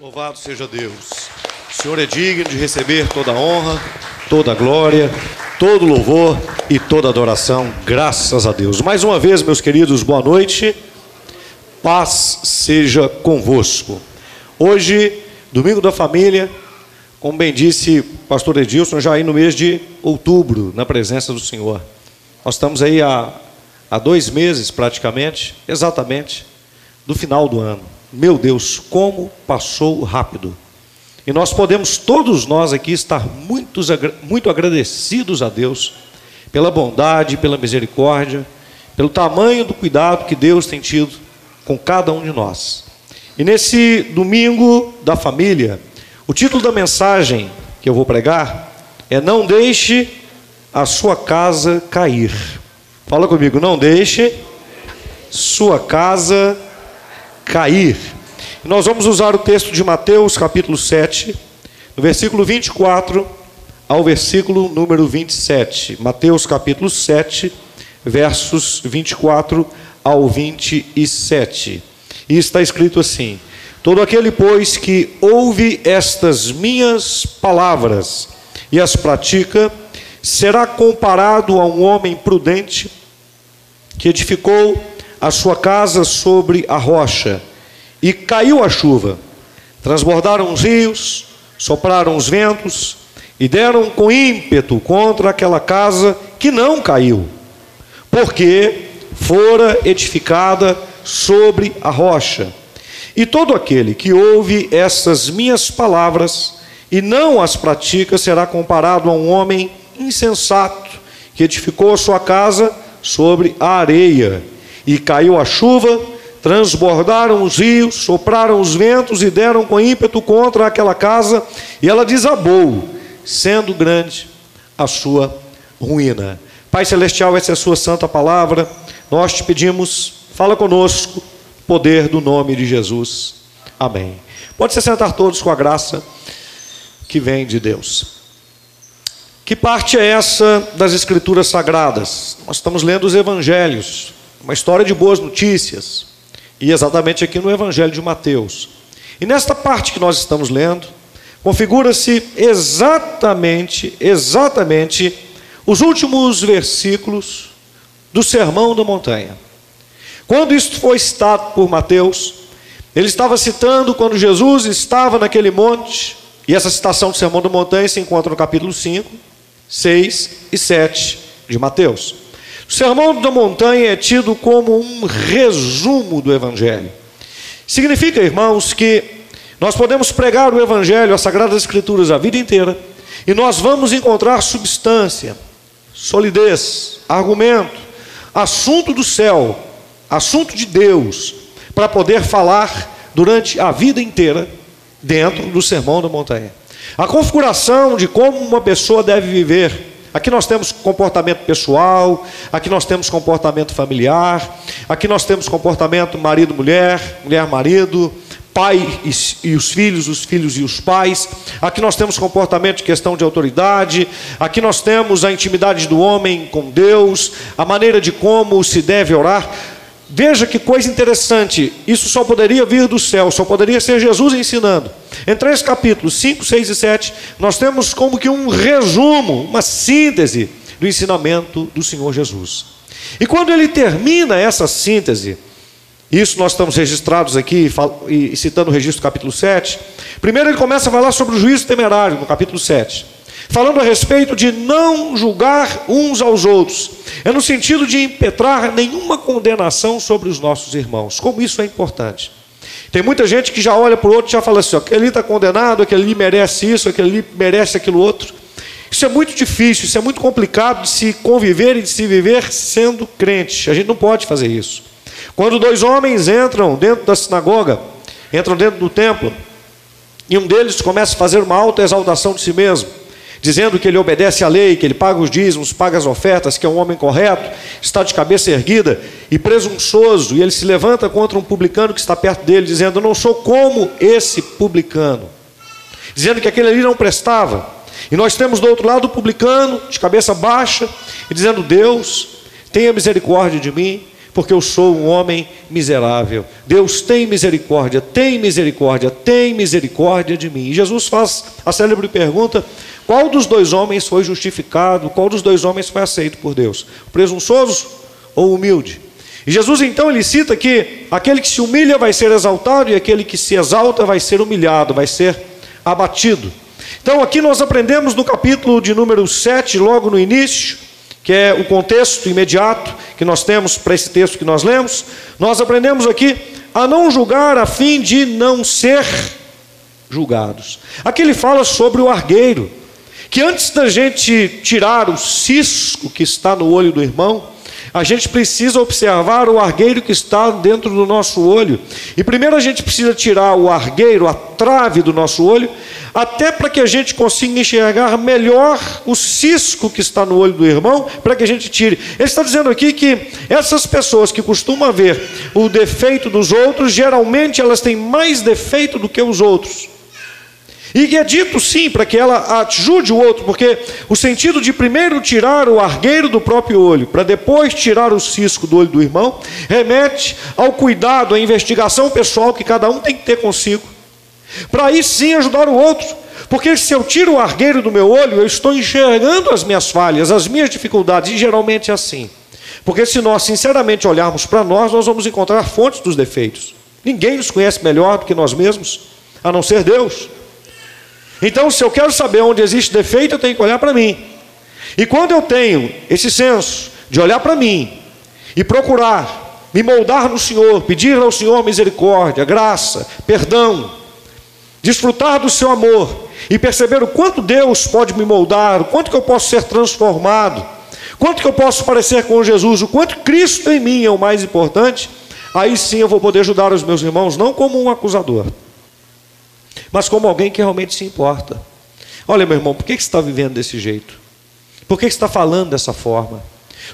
Louvado seja Deus. O Senhor é digno de receber toda a honra, toda a glória, todo o louvor e toda a adoração. Graças a Deus. Mais uma vez, meus queridos, boa noite. Paz seja convosco. Hoje, domingo da família, como bem disse o pastor Edilson, já aí no mês de outubro, na presença do Senhor. Nós estamos aí há, há dois meses, praticamente, exatamente, do final do ano. Meu Deus, como passou rápido. E nós podemos, todos nós aqui, estar muito, muito agradecidos a Deus pela bondade, pela misericórdia, pelo tamanho do cuidado que Deus tem tido com cada um de nós. E nesse domingo da família, o título da mensagem que eu vou pregar é Não deixe a sua casa cair. Fala comigo, não deixe sua casa cair cair. Nós vamos usar o texto de Mateus, capítulo 7, no versículo 24 ao versículo número 27. Mateus, capítulo 7, versos 24 ao 27. E está escrito assim: Todo aquele, pois, que ouve estas minhas palavras e as pratica, será comparado a um homem prudente que edificou a sua casa sobre a rocha, e caiu a chuva. Transbordaram os rios, sopraram os ventos, e deram com ímpeto contra aquela casa que não caiu, porque fora edificada sobre a rocha. E todo aquele que ouve essas minhas palavras e não as pratica será comparado a um homem insensato que edificou a sua casa sobre a areia e caiu a chuva, transbordaram os rios, sopraram os ventos e deram com ímpeto contra aquela casa, e ela desabou, sendo grande a sua ruína. Pai Celestial, essa é a sua santa palavra, nós te pedimos, fala conosco, poder do nome de Jesus. Amém. Pode se sentar todos com a graça que vem de Deus. Que parte é essa das Escrituras Sagradas? Nós estamos lendo os Evangelhos uma história de boas notícias, e exatamente aqui no Evangelho de Mateus. E nesta parte que nós estamos lendo, configura-se exatamente, exatamente os últimos versículos do Sermão da Montanha. Quando isto foi citado por Mateus, ele estava citando quando Jesus estava naquele monte, e essa citação do Sermão da Montanha se encontra no capítulo 5, 6 e 7 de Mateus. O Sermão da Montanha é tido como um resumo do Evangelho. Significa, irmãos, que nós podemos pregar o Evangelho, as Sagradas Escrituras, a vida inteira, e nós vamos encontrar substância, solidez, argumento, assunto do céu, assunto de Deus, para poder falar durante a vida inteira dentro do Sermão da Montanha. A configuração de como uma pessoa deve viver Aqui nós temos comportamento pessoal, aqui nós temos comportamento familiar, aqui nós temos comportamento marido-mulher, mulher-marido, pai e, e, os filhos, os filhos e os pais. Aqui nós temos comportamento de questão de autoridade. Aqui nós temos a intimidade do homem com Deus, a maneira de como se deve orar. Veja que coisa interessante, isso só poderia vir do céu, só poderia ser Jesus ensinando. Em três capítulos, 5, 6 e 7, nós temos como que um resumo, uma síntese do ensinamento do Senhor Jesus. E quando ele termina essa síntese, isso nós estamos registrados aqui, e citando o registro do capítulo 7. Primeiro ele começa a falar sobre o juízo temerário, no capítulo 7 falando a respeito de não julgar uns aos outros. É no sentido de impetrar nenhuma condenação sobre os nossos irmãos. Como isso é importante. Tem muita gente que já olha para o outro e já fala assim: ó, aquele está condenado, aquele ali merece isso, aquele ali merece aquilo outro. Isso é muito difícil, isso é muito complicado de se conviver e de se viver sendo crente. A gente não pode fazer isso. Quando dois homens entram dentro da sinagoga, entram dentro do templo, e um deles começa a fazer uma alta exaltação de si mesmo, dizendo que ele obedece à lei, que ele paga os dízimos, paga as ofertas, que é um homem correto, está de cabeça erguida e presunçoso, e ele se levanta contra um publicano que está perto dele, dizendo: Não sou como esse publicano, dizendo que aquele ali não prestava. E nós temos do outro lado o publicano, de cabeça baixa, e dizendo: Deus, tenha misericórdia de mim, porque eu sou um homem miserável. Deus tem misericórdia, tem misericórdia, tem misericórdia de mim. E Jesus faz a célebre pergunta: qual dos dois homens foi justificado? Qual dos dois homens foi aceito por Deus? O presunçoso ou o humilde? E Jesus então ele cita que aquele que se humilha vai ser exaltado e aquele que se exalta vai ser humilhado, vai ser abatido. Então aqui nós aprendemos no capítulo de número 7, logo no início, que é o contexto imediato que nós temos para esse texto que nós lemos, nós aprendemos aqui a não julgar a fim de não ser julgados. Aqui ele fala sobre o argueiro, que antes da gente tirar o cisco que está no olho do irmão, a gente precisa observar o argueiro que está dentro do nosso olho. E primeiro a gente precisa tirar o argueiro, a trave do nosso olho, até para que a gente consiga enxergar melhor o cisco que está no olho do irmão, para que a gente tire. Ele está dizendo aqui que essas pessoas que costumam ver o defeito dos outros, geralmente elas têm mais defeito do que os outros. E é dito sim para que ela ajude o outro, porque o sentido de primeiro tirar o argueiro do próprio olho, para depois tirar o cisco do olho do irmão, remete ao cuidado, à investigação pessoal que cada um tem que ter consigo, para aí sim ajudar o outro. Porque se eu tiro o argueiro do meu olho, eu estou enxergando as minhas falhas, as minhas dificuldades, e geralmente é assim. Porque se nós sinceramente olharmos para nós, nós vamos encontrar fontes dos defeitos. Ninguém nos conhece melhor do que nós mesmos, a não ser Deus. Então, se eu quero saber onde existe defeito, eu tenho que olhar para mim. E quando eu tenho esse senso de olhar para mim e procurar me moldar no Senhor, pedir ao Senhor misericórdia, graça, perdão, desfrutar do seu amor e perceber o quanto Deus pode me moldar, o quanto que eu posso ser transformado, quanto que eu posso parecer com Jesus, o quanto Cristo em mim é o mais importante, aí sim eu vou poder ajudar os meus irmãos, não como um acusador, mas como alguém que realmente se importa. Olha, meu irmão, por que você está vivendo desse jeito? Por que você está falando dessa forma?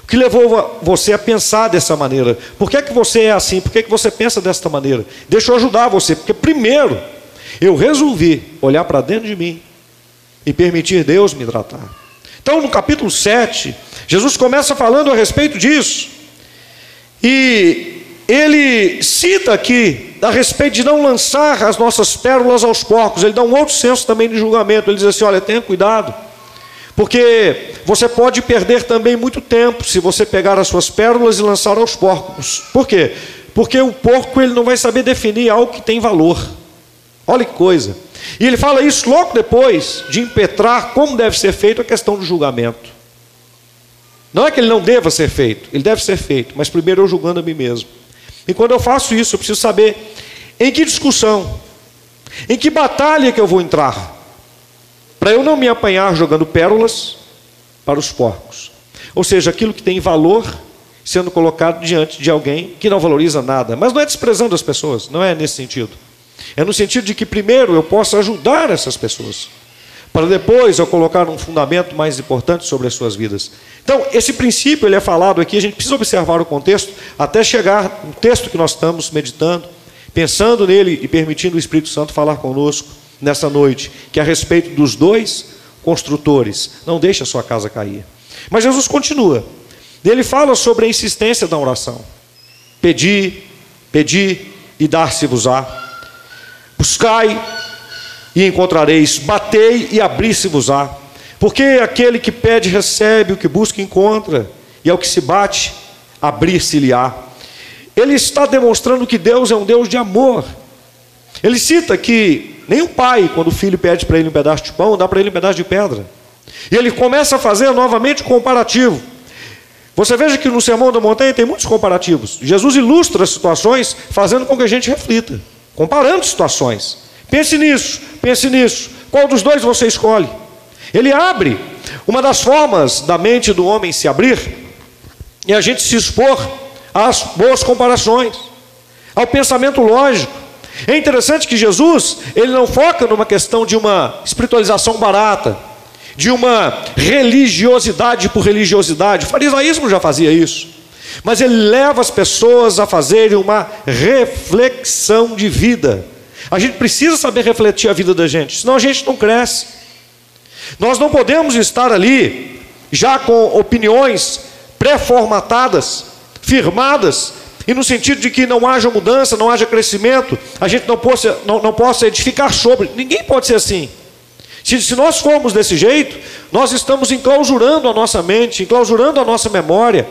O que levou você a pensar dessa maneira? Por que, é que você é assim? Por que, é que você pensa desta maneira? Deixa eu ajudar você, porque primeiro eu resolvi olhar para dentro de mim e permitir Deus me tratar. Então, no capítulo 7, Jesus começa falando a respeito disso. E ele cita aqui a respeito de não lançar as nossas pérolas aos porcos. Ele dá um outro senso também de julgamento. Ele diz assim: olha, tenha cuidado, porque você pode perder também muito tempo se você pegar as suas pérolas e lançar aos porcos. Por quê? Porque o porco ele não vai saber definir algo que tem valor. Olha que coisa. E ele fala isso logo depois de impetrar como deve ser feito a questão do julgamento. Não é que ele não deva ser feito, ele deve ser feito, mas primeiro eu julgando a mim mesmo. E quando eu faço isso, eu preciso saber em que discussão, em que batalha que eu vou entrar, para eu não me apanhar jogando pérolas para os porcos. Ou seja, aquilo que tem valor sendo colocado diante de alguém que não valoriza nada. Mas não é desprezando as pessoas, não é nesse sentido. É no sentido de que primeiro eu possa ajudar essas pessoas, para depois eu colocar um fundamento mais importante sobre as suas vidas. Então, esse princípio ele é falado aqui, a gente precisa observar o contexto até chegar no texto que nós estamos meditando, pensando nele e permitindo o Espírito Santo falar conosco nessa noite, que é a respeito dos dois construtores. Não deixe a sua casa cair. Mas Jesus continua. Ele fala sobre a insistência da oração. Pedi, pedi e dar-se-vos-á. Buscai e encontrareis. Batei e abri-se-vos-á. Porque aquele que pede, recebe, o que busca, encontra, e ao que se bate, abrir-se-lhe-á. Ele está demonstrando que Deus é um Deus de amor. Ele cita que nenhum pai, quando o filho pede para ele um pedaço de pão, dá para ele um pedaço de pedra. E ele começa a fazer novamente o comparativo. Você veja que no Sermão da Montanha tem muitos comparativos. Jesus ilustra situações fazendo com que a gente reflita, comparando situações. Pense nisso, pense nisso. Qual dos dois você escolhe? Ele abre. Uma das formas da mente do homem se abrir é a gente se expor às boas comparações, ao pensamento lógico. É interessante que Jesus, ele não foca numa questão de uma espiritualização barata, de uma religiosidade por religiosidade. O farisaísmo já fazia isso. Mas ele leva as pessoas a fazerem uma reflexão de vida. A gente precisa saber refletir a vida da gente, senão a gente não cresce. Nós não podemos estar ali já com opiniões pré-formatadas, firmadas, e no sentido de que não haja mudança, não haja crescimento, a gente não possa, não, não possa edificar sobre. Ninguém pode ser assim. Se, se nós formos desse jeito, nós estamos enclausurando a nossa mente, enclausurando a nossa memória,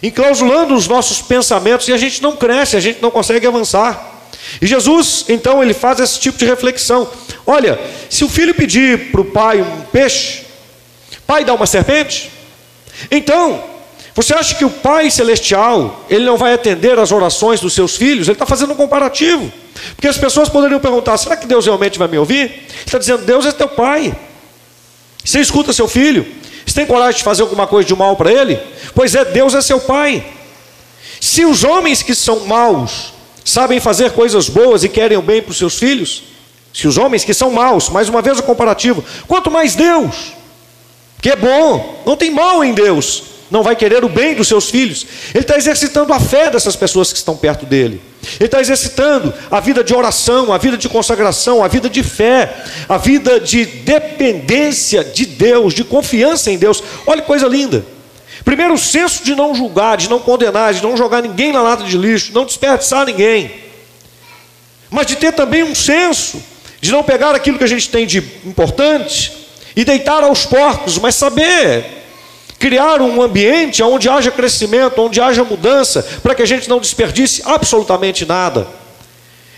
enclausurando os nossos pensamentos, e a gente não cresce, a gente não consegue avançar. E Jesus, então, ele faz esse tipo de reflexão. Olha, se o filho pedir para o pai um peixe, pai dá uma serpente? Então, você acha que o Pai Celestial, ele não vai atender às orações dos seus filhos? Ele está fazendo um comparativo. Porque as pessoas poderiam perguntar: será que Deus realmente vai me ouvir? Ele está dizendo: Deus é teu Pai. Você escuta seu filho? Você tem coragem de fazer alguma coisa de mal para ele? Pois é, Deus é seu Pai. Se os homens que são maus sabem fazer coisas boas e querem o bem para os seus filhos, se os homens que são maus, mais uma vez o comparativo, quanto mais Deus, que é bom, não tem mal em Deus, não vai querer o bem dos seus filhos. Ele está exercitando a fé dessas pessoas que estão perto dele. Ele está exercitando a vida de oração, a vida de consagração, a vida de fé, a vida de dependência de Deus, de confiança em Deus. Olha que coisa linda. Primeiro, o senso de não julgar, de não condenar, de não jogar ninguém na lata de lixo, não desperdiçar ninguém. Mas de ter também um senso de não pegar aquilo que a gente tem de importante e deitar aos porcos, mas saber criar um ambiente onde haja crescimento, onde haja mudança, para que a gente não desperdice absolutamente nada.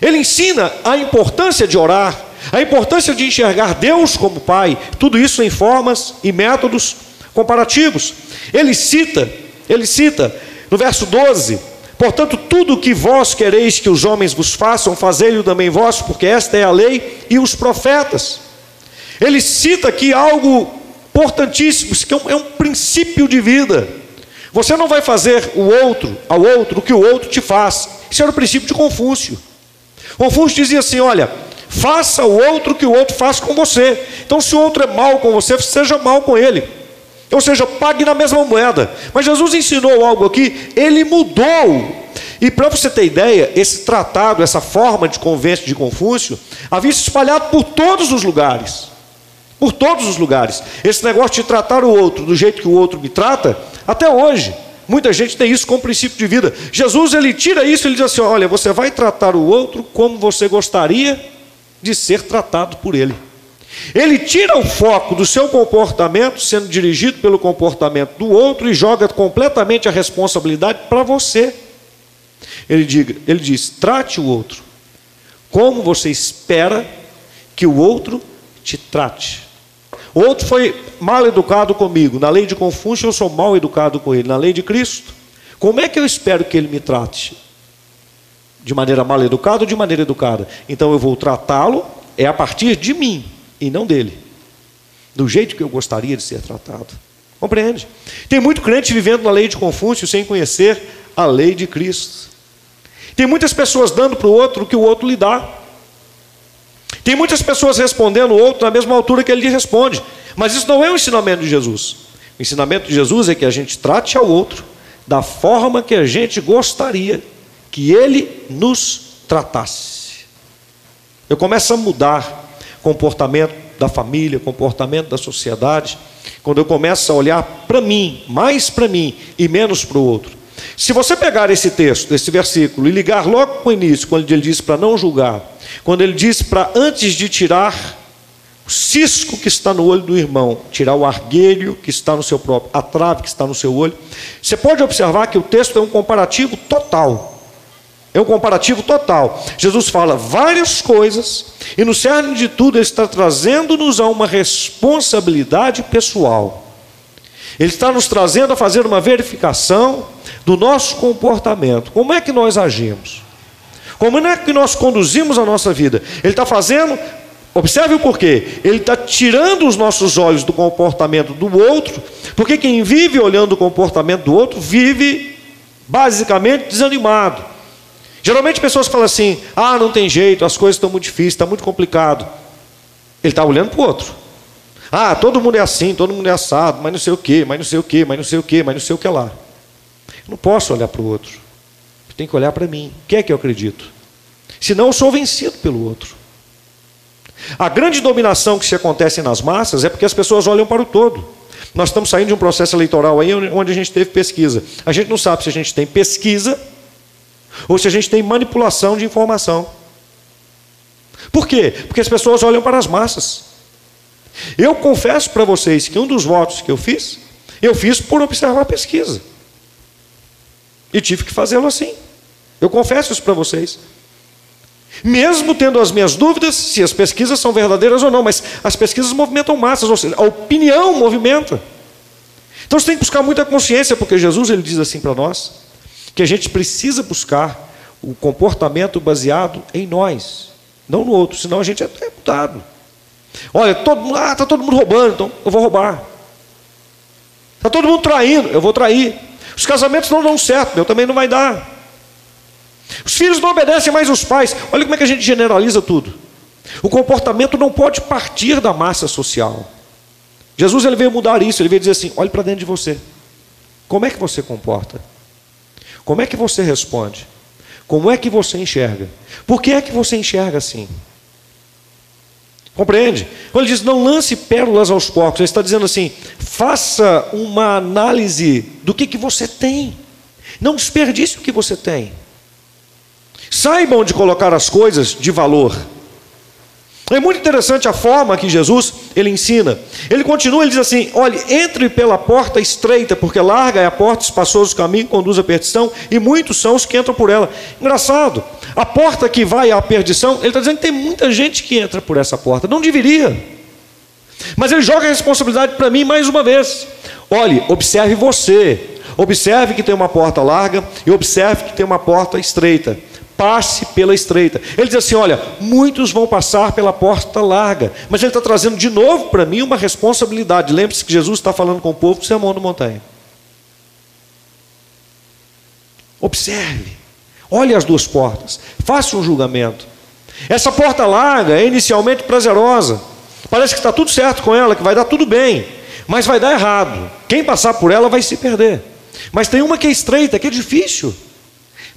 Ele ensina a importância de orar, a importância de enxergar Deus como Pai, tudo isso em formas e métodos comparativos. Ele cita, ele cita no verso 12: Portanto, tudo o que vós quereis que os homens vos façam, fazei-o também vós, porque esta é a lei e os profetas. Ele cita aqui algo importantíssimo, isso é um, é um princípio de vida. Você não vai fazer o outro, ao outro, o que o outro te faz. Isso era o princípio de Confúcio. Confúcio dizia assim: olha, faça o outro o que o outro faz com você. Então, se o outro é mal com você, seja mal com ele. Ou seja, pague na mesma moeda. Mas Jesus ensinou algo aqui, ele mudou. E para você ter ideia, esse tratado, essa forma de convênio de Confúcio, havia se espalhado por todos os lugares por todos os lugares. Esse negócio de tratar o outro do jeito que o outro me trata, até hoje. Muita gente tem isso como princípio de vida. Jesus ele tira isso, ele diz assim: olha, você vai tratar o outro como você gostaria de ser tratado por ele. Ele tira o foco do seu comportamento, sendo dirigido pelo comportamento do outro, e joga completamente a responsabilidade para você. Ele, diga, ele diz: trate o outro como você espera que o outro te trate. O outro foi mal educado comigo. Na lei de Confúcio, eu sou mal educado com ele. Na lei de Cristo, como é que eu espero que ele me trate? De maneira mal educada ou de maneira educada? Então eu vou tratá-lo é a partir de mim e não dele. Do jeito que eu gostaria de ser tratado. Compreende? Tem muito crente vivendo na lei de Confúcio sem conhecer a lei de Cristo. Tem muitas pessoas dando para o outro o que o outro lhe dá. Tem muitas pessoas respondendo o outro na mesma altura que ele lhe responde, mas isso não é o ensinamento de Jesus. O ensinamento de Jesus é que a gente trate ao outro da forma que a gente gostaria que ele nos tratasse. Eu começo a mudar comportamento da família, comportamento da sociedade, quando eu começo a olhar para mim, mais para mim e menos para o outro. Se você pegar esse texto, esse versículo, e ligar logo com o início, quando ele diz para não julgar, quando ele diz para antes de tirar o cisco que está no olho do irmão, tirar o arguelho que está no seu próprio, a trave que está no seu olho, você pode observar que o texto é um comparativo total. É um comparativo total. Jesus fala várias coisas, e no cerne de tudo, ele está trazendo-nos a uma responsabilidade pessoal. Ele está nos trazendo a fazer uma verificação do nosso comportamento. Como é que nós agimos? Como é que nós conduzimos a nossa vida? Ele está fazendo, observe o porquê. Ele está tirando os nossos olhos do comportamento do outro, porque quem vive olhando o comportamento do outro vive basicamente desanimado. Geralmente pessoas falam assim: ah, não tem jeito, as coisas estão muito difíceis, está muito complicado. Ele está olhando para o outro. Ah, todo mundo é assim, todo mundo é assado, mas não sei o que, mas não sei o que, mas não sei o que, mas não sei o que lá. Eu não posso olhar para o outro. Eu tenho que olhar para mim. O que é que eu acredito? Senão eu sou vencido pelo outro. A grande dominação que se acontece nas massas é porque as pessoas olham para o todo. Nós estamos saindo de um processo eleitoral aí onde a gente teve pesquisa. A gente não sabe se a gente tem pesquisa ou se a gente tem manipulação de informação. Por quê? Porque as pessoas olham para as massas. Eu confesso para vocês que um dos votos que eu fiz, eu fiz por observar a pesquisa. E tive que fazê-lo assim. Eu confesso isso para vocês. Mesmo tendo as minhas dúvidas se as pesquisas são verdadeiras ou não, mas as pesquisas movimentam massas, ou seja, a opinião movimenta. Então você tem que buscar muita consciência, porque Jesus ele diz assim para nós que a gente precisa buscar o comportamento baseado em nós, não no outro, senão a gente é mudado. Olha, todo mundo, ah, está todo mundo roubando, então eu vou roubar. Está todo mundo traindo, eu vou trair. Os casamentos não dão certo, meu também não vai dar. Os filhos não obedecem mais os pais. Olha como é que a gente generaliza tudo. O comportamento não pode partir da massa social. Jesus ele veio mudar isso, ele veio dizer assim: olhe para dentro de você. Como é que você comporta? Como é que você responde? Como é que você enxerga? Por que é que você enxerga assim? Compreende? Quando ele diz não lance pérolas aos porcos, ele está dizendo assim: faça uma análise do que, que você tem. Não desperdice o que você tem. Saiba onde colocar as coisas de valor. É muito interessante a forma que Jesus ele ensina. Ele continua, ele diz assim: olhe, entre pela porta estreita, porque larga é a porta, espaçoso o caminho conduz à perdição, e muitos são os que entram por ela. Engraçado, a porta que vai à perdição, ele está dizendo que tem muita gente que entra por essa porta. Não deveria. Mas ele joga a responsabilidade para mim mais uma vez. Olhe, observe você. Observe que tem uma porta larga e observe que tem uma porta estreita passe pela estreita. Ele diz assim: olha, muitos vão passar pela porta larga, mas ele está trazendo de novo para mim uma responsabilidade. Lembre-se que Jesus está falando com o povo do Sermão da Montanha. Observe, olhe as duas portas, faça um julgamento. Essa porta larga é inicialmente prazerosa, parece que está tudo certo com ela, que vai dar tudo bem, mas vai dar errado. Quem passar por ela vai se perder. Mas tem uma que é estreita, que é difícil.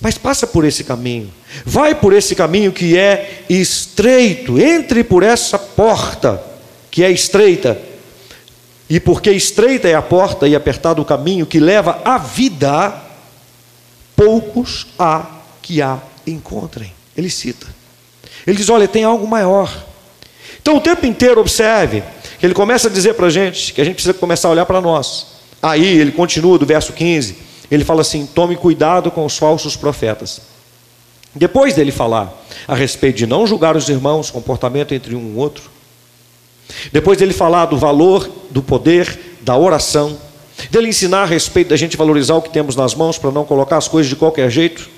Mas passa por esse caminho. Vai por esse caminho que é estreito. Entre por essa porta que é estreita. E porque estreita é a porta e apertado o caminho que leva à vida, poucos há que a encontrem. Ele cita. Ele diz: olha, tem algo maior. Então o tempo inteiro observe ele começa a dizer para a gente que a gente precisa começar a olhar para nós. Aí ele continua do verso 15 ele fala assim: tome cuidado com os falsos profetas. Depois dele falar a respeito de não julgar os irmãos, comportamento entre um e outro, depois dele falar do valor, do poder, da oração, dele ensinar a respeito da gente valorizar o que temos nas mãos para não colocar as coisas de qualquer jeito,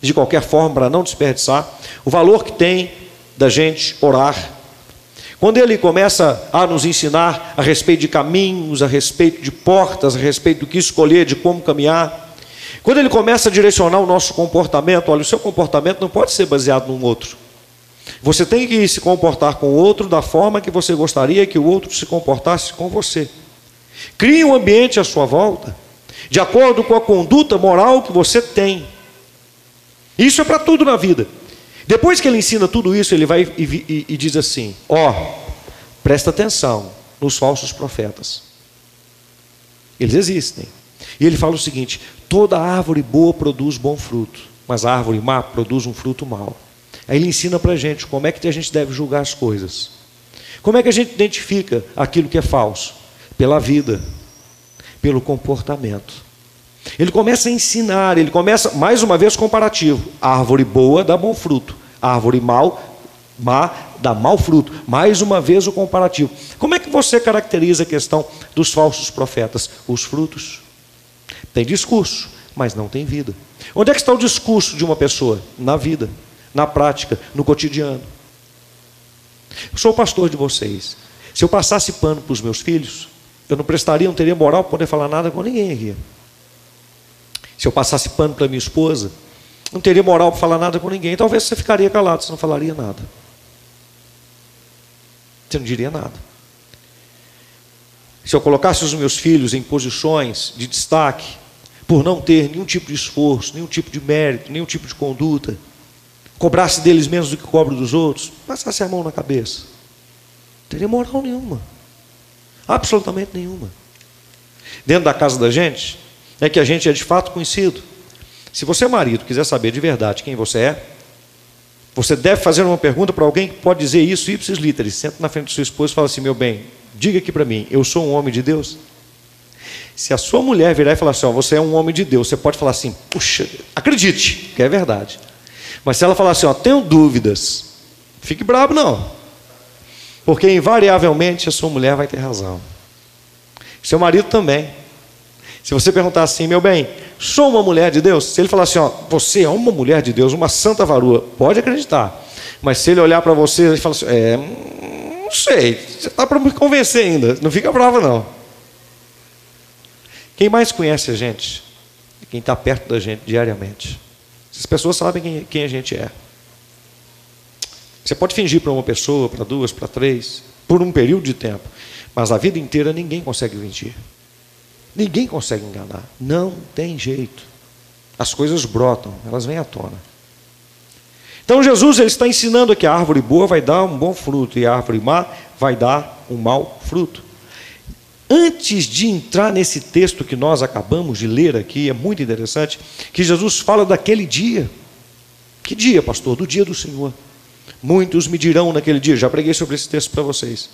de qualquer forma, para não desperdiçar, o valor que tem da gente orar. Quando ele começa a nos ensinar a respeito de caminhos, a respeito de portas, a respeito do que escolher, de como caminhar, quando ele começa a direcionar o nosso comportamento, olha, o seu comportamento não pode ser baseado num outro. Você tem que se comportar com o outro da forma que você gostaria que o outro se comportasse com você. Crie um ambiente à sua volta, de acordo com a conduta moral que você tem. Isso é para tudo na vida. Depois que ele ensina tudo isso, ele vai e, e, e diz assim: ó, oh, presta atenção nos falsos profetas. Eles existem. E ele fala o seguinte: toda árvore boa produz bom fruto, mas a árvore má produz um fruto mau. Aí ele ensina para a gente como é que a gente deve julgar as coisas. Como é que a gente identifica aquilo que é falso? Pela vida, pelo comportamento. Ele começa a ensinar, ele começa, mais uma vez, comparativo. Árvore boa dá bom fruto, árvore mal, má dá mau fruto. Mais uma vez o comparativo. Como é que você caracteriza a questão dos falsos profetas? Os frutos. Tem discurso, mas não tem vida. Onde é que está o discurso de uma pessoa? Na vida, na prática, no cotidiano. Eu sou pastor de vocês. Se eu passasse pano para os meus filhos, eu não prestaria, não teria moral para poder falar nada com ninguém aqui. Se eu passasse pano para minha esposa, não teria moral para falar nada com ninguém. Talvez você ficaria calado, você não falaria nada. Você não diria nada. Se eu colocasse os meus filhos em posições de destaque, por não ter nenhum tipo de esforço, nenhum tipo de mérito, nenhum tipo de conduta, cobrasse deles menos do que cobro dos outros, passasse a mão na cabeça. Não teria moral nenhuma. Absolutamente nenhuma. dentro da casa da gente é que a gente é de fato conhecido. Se você, marido, quiser saber de verdade quem você é, você deve fazer uma pergunta para alguém que pode dizer isso, ipsis literis. Senta na frente do seu esposo e fala assim: meu bem, diga aqui para mim, eu sou um homem de Deus? Se a sua mulher virar e falar assim, ó, você é um homem de Deus, você pode falar assim, puxa, acredite, que é verdade. Mas se ela falar assim, ó, tenho dúvidas, fique bravo não. Porque invariavelmente a sua mulher vai ter razão. Seu marido também. Se você perguntar assim, meu bem, sou uma mulher de Deus? Se ele falar assim, ó, você é uma mulher de Deus, uma santa varua, pode acreditar. Mas se ele olhar para você e falar assim, é, não sei, você está para me convencer ainda, não fica bravo não. Quem mais conhece a gente? Quem está perto da gente diariamente. Essas pessoas sabem quem, quem a gente é. Você pode fingir para uma pessoa, para duas, para três, por um período de tempo, mas a vida inteira ninguém consegue mentir. Ninguém consegue enganar. Não tem jeito. As coisas brotam, elas vêm à tona. Então Jesus ele está ensinando que a árvore boa vai dar um bom fruto e a árvore má vai dar um mau fruto. Antes de entrar nesse texto que nós acabamos de ler aqui, é muito interessante, que Jesus fala daquele dia. Que dia, pastor? Do dia do Senhor. Muitos me dirão naquele dia, já preguei sobre esse texto para vocês.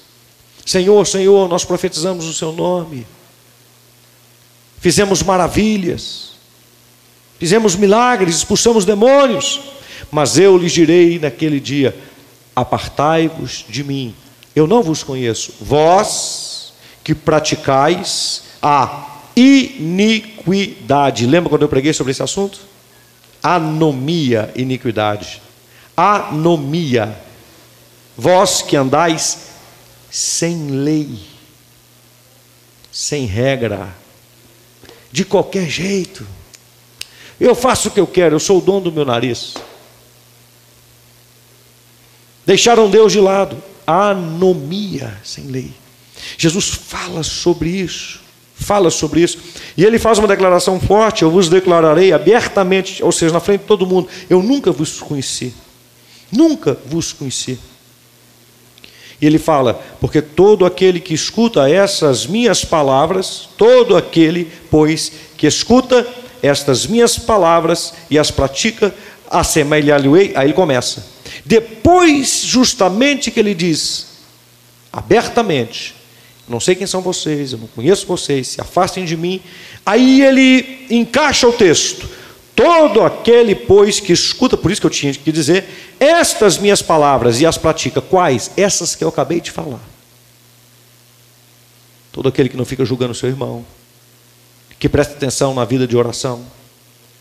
Senhor, Senhor, nós profetizamos o seu nome. Fizemos maravilhas. Fizemos milagres, expulsamos demônios. Mas eu lhes direi naquele dia: apartai-vos de mim. Eu não vos conheço. Vós que praticais a iniquidade. Lembra quando eu preguei sobre esse assunto? Anomia, iniquidade. Anomia. Vós que andais sem lei, sem regra, de qualquer jeito. Eu faço o que eu quero, eu sou o dono do meu nariz. Deixaram Deus de lado. Anomia sem lei. Jesus fala sobre isso, fala sobre isso. E ele faz uma declaração forte: Eu vos declararei abertamente, ou seja, na frente de todo mundo, eu nunca vos conheci. Nunca vos conheci. E ele fala: Porque todo aquele que escuta essas minhas palavras, todo aquele, pois, que escuta estas minhas palavras e as pratica, assemelhar-lhe-ei. Aí ele começa. Depois, justamente que ele diz, abertamente, não sei quem são vocês, eu não conheço vocês, se afastem de mim. Aí ele encaixa o texto. Todo aquele, pois, que escuta, por isso que eu tinha que dizer, estas minhas palavras e as pratica, quais? Essas que eu acabei de falar. Todo aquele que não fica julgando seu irmão, que presta atenção na vida de oração,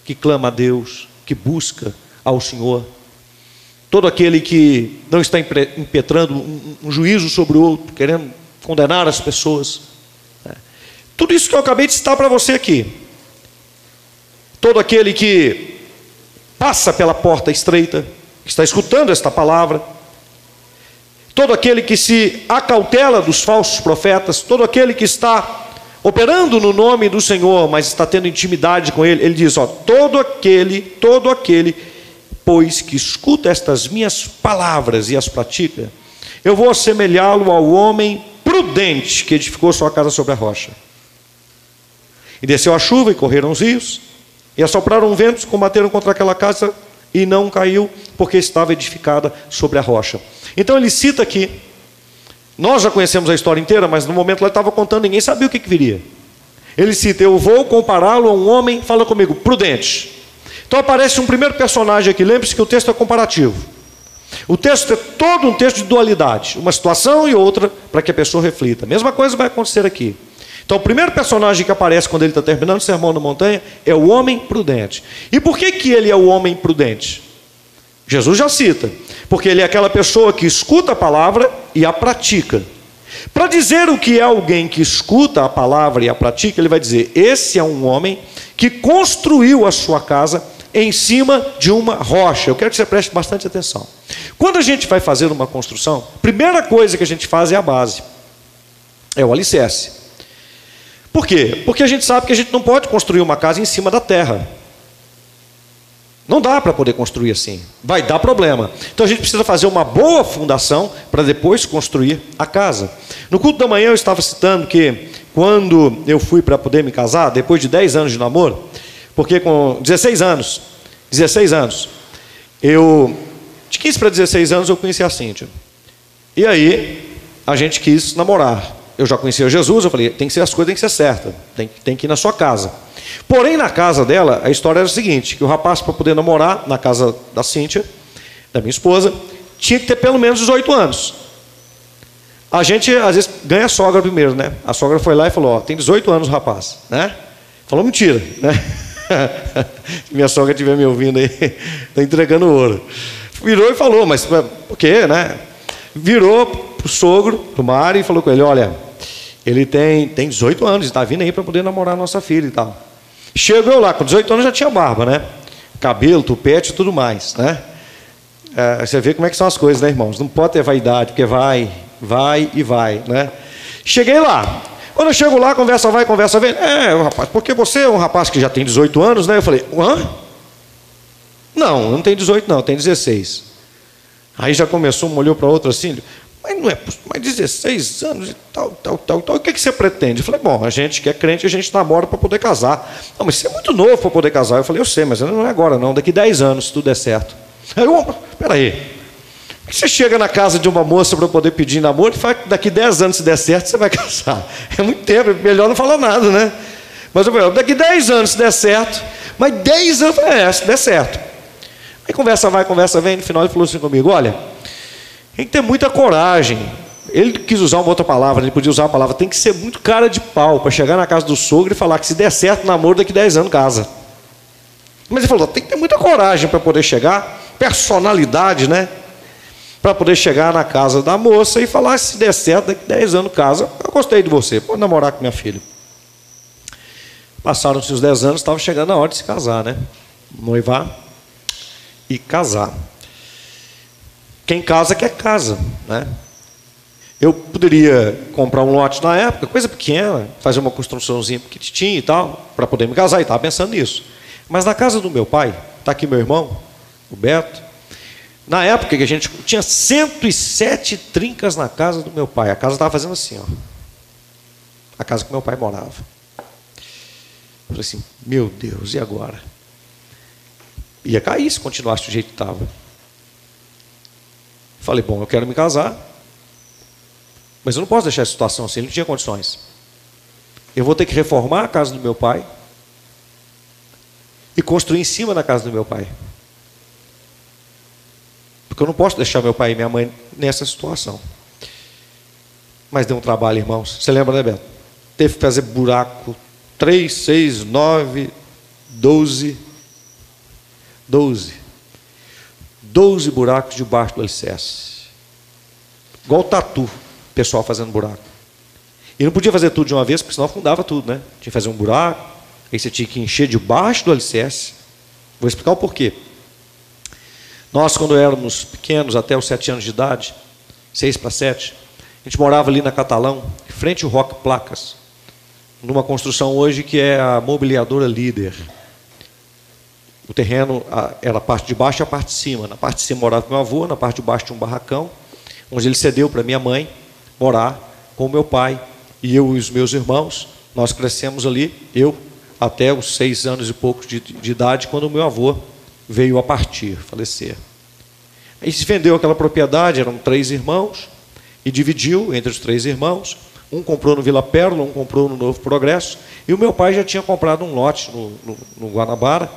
que clama a Deus, que busca ao Senhor. Todo aquele que não está impetrando um, juízo sobre o outro, querendo condenar as pessoas. É. Tudo isso que eu acabei de citar para você aqui. Todo aquele que passa pela porta estreita, que está escutando esta palavra, todo aquele que se acautela dos falsos profetas, todo aquele que está operando no nome do Senhor, mas está tendo intimidade com ele, ele diz: ó, todo aquele, todo aquele, pois que escuta estas minhas palavras e as pratica, eu vou assemelhá-lo ao homem prudente que edificou sua casa sobre a rocha. E desceu a chuva e correram os rios, e assopraram ventos, combateram contra aquela casa e não caiu, porque estava edificada sobre a rocha. Então ele cita aqui, nós já conhecemos a história inteira, mas no momento lá estava contando, ninguém sabia o que, que viria. Ele cita: Eu vou compará-lo a um homem, fala comigo, prudente. Então aparece um primeiro personagem aqui, lembre-se que o texto é comparativo. O texto é todo um texto de dualidade, uma situação e outra, para que a pessoa reflita. A mesma coisa vai acontecer aqui. Então, o primeiro personagem que aparece quando ele está terminando o sermão na montanha é o homem prudente. E por que, que ele é o homem prudente? Jesus já cita, porque ele é aquela pessoa que escuta a palavra e a pratica. Para dizer o que é alguém que escuta a palavra e a pratica, ele vai dizer: esse é um homem que construiu a sua casa em cima de uma rocha. Eu quero que você preste bastante atenção. Quando a gente vai fazer uma construção, a primeira coisa que a gente faz é a base, é o alicerce. Por quê? Porque a gente sabe que a gente não pode construir uma casa em cima da terra. Não dá para poder construir assim. Vai dar problema. Então a gente precisa fazer uma boa fundação para depois construir a casa. No culto da manhã eu estava citando que quando eu fui para poder me casar, depois de 10 anos de namoro, porque com 16 anos, 16 anos, eu, de 15 para 16 anos, eu conheci a Cíntia. E aí, a gente quis namorar. Eu já conhecia Jesus, eu falei, tem que ser as coisas, tem que ser certa, tem, tem que ir na sua casa. Porém, na casa dela, a história era a seguinte: que o rapaz, para poder namorar na casa da Cíntia, da minha esposa, tinha que ter pelo menos 18 anos. A gente, às vezes, ganha a sogra primeiro, né? A sogra foi lá e falou: Ó, tem 18 anos o rapaz, né? Falou mentira, né? Minha sogra estiver me ouvindo aí, está entregando ouro. Virou e falou, mas por quê, né? Virou para o sogro, para o Mário, e falou com ele: Olha, ele tem, tem 18 anos, está vindo aí para poder namorar a nossa filha e tal. Chegou lá, com 18 anos já tinha barba, né? Cabelo, tupete e tudo mais, né? É, você vê como é que são as coisas, né, irmãos? Não pode ter vaidade, porque vai, vai e vai, né? Cheguei lá. Quando eu chego lá, conversa vai, conversa vem. É, rapaz, porque você é um rapaz que já tem 18 anos, né? Eu falei, hã? Não, não tenho 18, não, tenho 16. Aí já começou, um olhou para outro assim, mas não é, mas 16 anos e tal, tal, tal, tal. O que, que você pretende? Eu falei, bom, a gente que é crente, a gente namora para poder casar. Não, mas você é muito novo para poder casar. Eu falei, eu sei, mas não é agora, não. Daqui 10 anos, se tudo der certo. Aí eu, peraí. Você chega na casa de uma moça para poder pedir namoro e fala que daqui 10 anos, se der certo, você vai casar. É muito tempo, é melhor não falar nada, né? Mas eu falei, daqui 10 anos, se der certo. Mas 10 anos, é, se der certo. Aí conversa vai, conversa vem, no final ele falou assim comigo: olha, tem que ter muita coragem. Ele quis usar uma outra palavra, ele podia usar a palavra, tem que ser muito cara de pau para chegar na casa do sogro e falar que se der certo namoro, daqui 10 anos casa. Mas ele falou, tem que ter muita coragem para poder chegar, personalidade, né? Para poder chegar na casa da moça e falar, se der certo, daqui 10 anos casa, eu gostei de você, pode namorar com minha filha. Passaram-se os 10 anos, estava chegando a hora de se casar, né? Noivar e casar. Quem casa quer casa, né? Eu poderia comprar um lote na época, coisa pequena, fazer uma construçãozinha pequitinha e tal, para poder me casar, e estava pensando nisso. Mas na casa do meu pai, está aqui meu irmão, o Beto, na época que a gente tinha 107 trincas na casa do meu pai, a casa estava fazendo assim, ó. A casa que meu pai morava. Eu falei assim, meu Deus, e agora? Ia cair se continuasse do jeito que estava. Falei, bom, eu quero me casar, mas eu não posso deixar a situação assim, ele não tinha condições. Eu vou ter que reformar a casa do meu pai e construir em cima da casa do meu pai. Porque eu não posso deixar meu pai e minha mãe nessa situação. Mas deu um trabalho, irmãos. Você lembra, né, Beto? Teve que fazer buraco 3, 6, 9, 12. 12. 12 buracos debaixo do alicerce. Igual tatu, pessoal fazendo buraco. E não podia fazer tudo de uma vez, porque senão afundava tudo, né? Tinha que fazer um buraco, aí você tinha que encher debaixo do alicerce. Vou explicar o porquê. Nós, quando éramos pequenos, até os sete anos de idade, seis para sete, a gente morava ali na Catalão, frente ao Rock Placas, numa construção hoje que é a mobiliadora líder. O terreno era a parte de baixo e a parte de cima. Na parte de cima morava meu avô, na parte de baixo tinha um barracão, onde ele cedeu para minha mãe morar com meu pai. E eu e os meus irmãos, nós crescemos ali, eu até os seis anos e pouco de, de idade, quando meu avô veio a partir, falecer. Aí se vendeu aquela propriedade, eram três irmãos, e dividiu entre os três irmãos. Um comprou no Vila Pérola, um comprou no Novo Progresso, e o meu pai já tinha comprado um lote no, no, no Guanabara,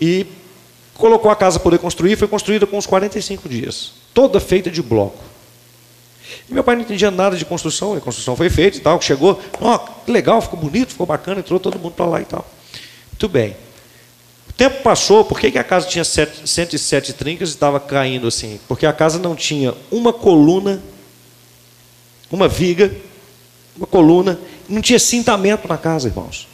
e colocou a casa para poder construir, foi construída com uns 45 dias, toda feita de bloco. E meu pai não entendia nada de construção, a construção foi feita e tal, chegou, ó, oh, legal, ficou bonito, ficou bacana, entrou todo mundo para lá e tal. Muito bem. O tempo passou, por que, que a casa tinha 107 trincas e estava caindo assim? Porque a casa não tinha uma coluna, uma viga, uma coluna, não tinha cintamento na casa, irmãos.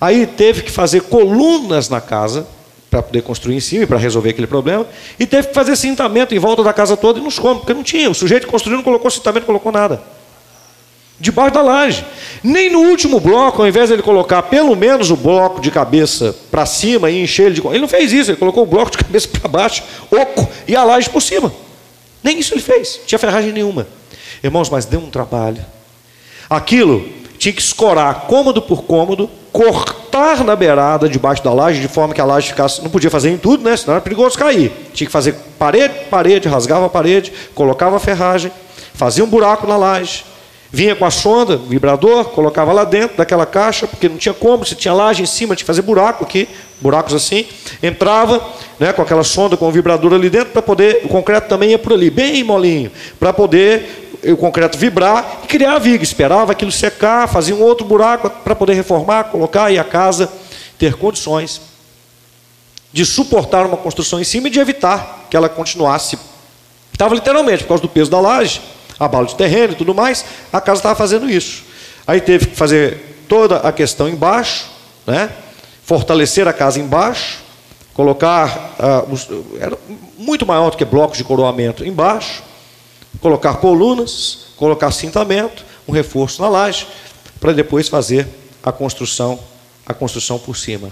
Aí teve que fazer colunas na casa para poder construir em cima e para resolver aquele problema, e teve que fazer cintamento em volta da casa toda e nos cômodos, porque não tinha. O sujeito construiu não colocou cintamento, não colocou nada. Debaixo da laje. Nem no último bloco, ao invés de ele colocar pelo menos o bloco de cabeça para cima e encher ele de. Ele não fez isso, ele colocou o bloco de cabeça para baixo, oco, e a laje por cima. Nem isso ele fez, tinha ferragem nenhuma. Irmãos, mas deu um trabalho. Aquilo tinha que escorar cômodo por cômodo, cortar na beirada, debaixo da laje, de forma que a laje ficasse. Não podia fazer em tudo, né? Senão era perigoso cair. Tinha que fazer parede, parede, rasgava a parede, colocava a ferragem, fazia um buraco na laje, vinha com a sonda, vibrador, colocava lá dentro daquela caixa, porque não tinha como, se tinha laje em cima, tinha que fazer buraco aqui, buracos assim, entrava né, com aquela sonda, com o vibrador ali dentro, para poder, o concreto também ia por ali, bem molinho, para poder o concreto vibrar e criar a viga. Esperava aquilo secar, fazia um outro buraco para poder reformar, colocar e a casa ter condições de suportar uma construção em cima e de evitar que ela continuasse. Estava literalmente, por causa do peso da laje, abalo de terreno e tudo mais, a casa estava fazendo isso. Aí teve que fazer toda a questão embaixo, né? fortalecer a casa embaixo, colocar, uh, os, era muito maior do que blocos de coroamento embaixo, colocar colunas, colocar cintamento, um reforço na laje, para depois fazer a construção, a construção por cima.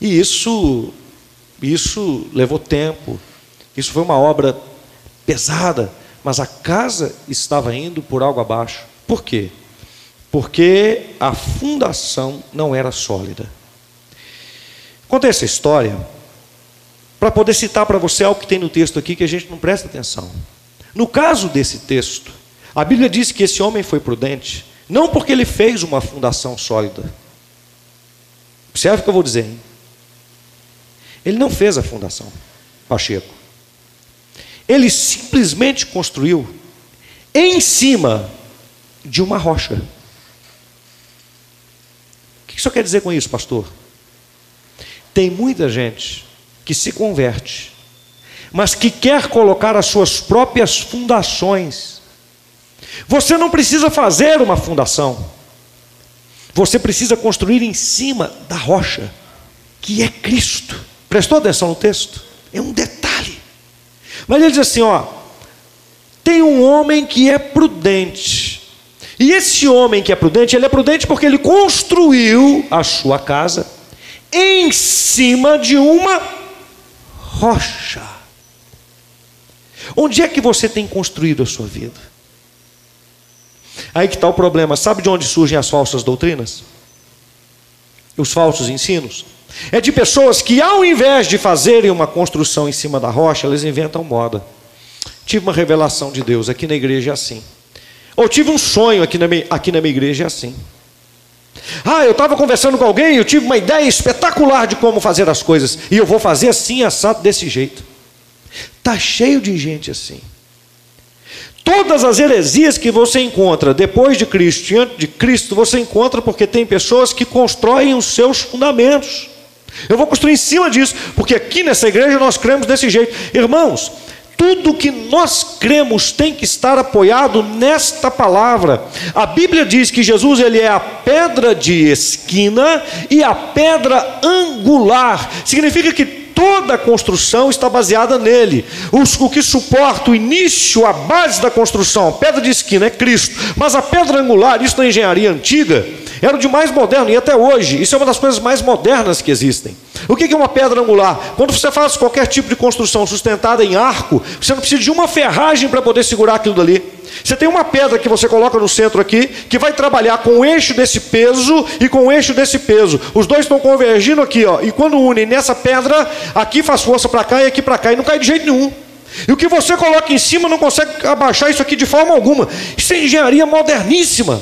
E isso, isso levou tempo. Isso foi uma obra pesada, mas a casa estava indo por algo abaixo. Por quê? Porque a fundação não era sólida. Conta essa história para poder citar para você algo que tem no texto aqui que a gente não presta atenção. No caso desse texto, a Bíblia diz que esse homem foi prudente, não porque ele fez uma fundação sólida. Observe o que eu vou dizer. Hein? Ele não fez a fundação, Pacheco. Ele simplesmente construiu em cima de uma rocha. O que isso quer dizer com isso, pastor? Tem muita gente que se converte mas que quer colocar as suas próprias fundações. Você não precisa fazer uma fundação, você precisa construir em cima da rocha, que é Cristo. Prestou atenção no texto? É um detalhe. Mas ele diz assim: ó, tem um homem que é prudente. E esse homem que é prudente, ele é prudente porque ele construiu a sua casa em cima de uma rocha. Onde é que você tem construído a sua vida? Aí que está o problema. Sabe de onde surgem as falsas doutrinas? Os falsos ensinos? É de pessoas que, ao invés de fazerem uma construção em cima da rocha, elas inventam moda. Tive uma revelação de Deus aqui na igreja é assim. Ou tive um sonho aqui na minha, aqui na minha igreja é assim. Ah, eu estava conversando com alguém e eu tive uma ideia espetacular de como fazer as coisas. E eu vou fazer assim, assado, desse jeito. Está cheio de gente assim. Todas as heresias que você encontra depois de Cristo, diante de Cristo, você encontra porque tem pessoas que constroem os seus fundamentos. Eu vou construir em cima disso, porque aqui nessa igreja nós cremos desse jeito. Irmãos, tudo que nós cremos tem que estar apoiado nesta palavra. A Bíblia diz que Jesus ele é a pedra de esquina e a pedra angular. Significa que toda a construção está baseada nele. o que suporta o início, a base da construção, a pedra de esquina é Cristo. Mas a pedra angular, isso na engenharia antiga, era o de mais moderno e até hoje, isso é uma das coisas mais modernas que existem. O que é uma pedra angular? Quando você faz qualquer tipo de construção sustentada em arco, você não precisa de uma ferragem para poder segurar aquilo dali. Você tem uma pedra que você coloca no centro aqui, que vai trabalhar com o eixo desse peso e com o eixo desse peso. Os dois estão convergindo aqui, ó, e quando unem nessa pedra, aqui faz força para cá e aqui para cá, e não cai de jeito nenhum. E o que você coloca em cima não consegue abaixar isso aqui de forma alguma. Isso é engenharia moderníssima.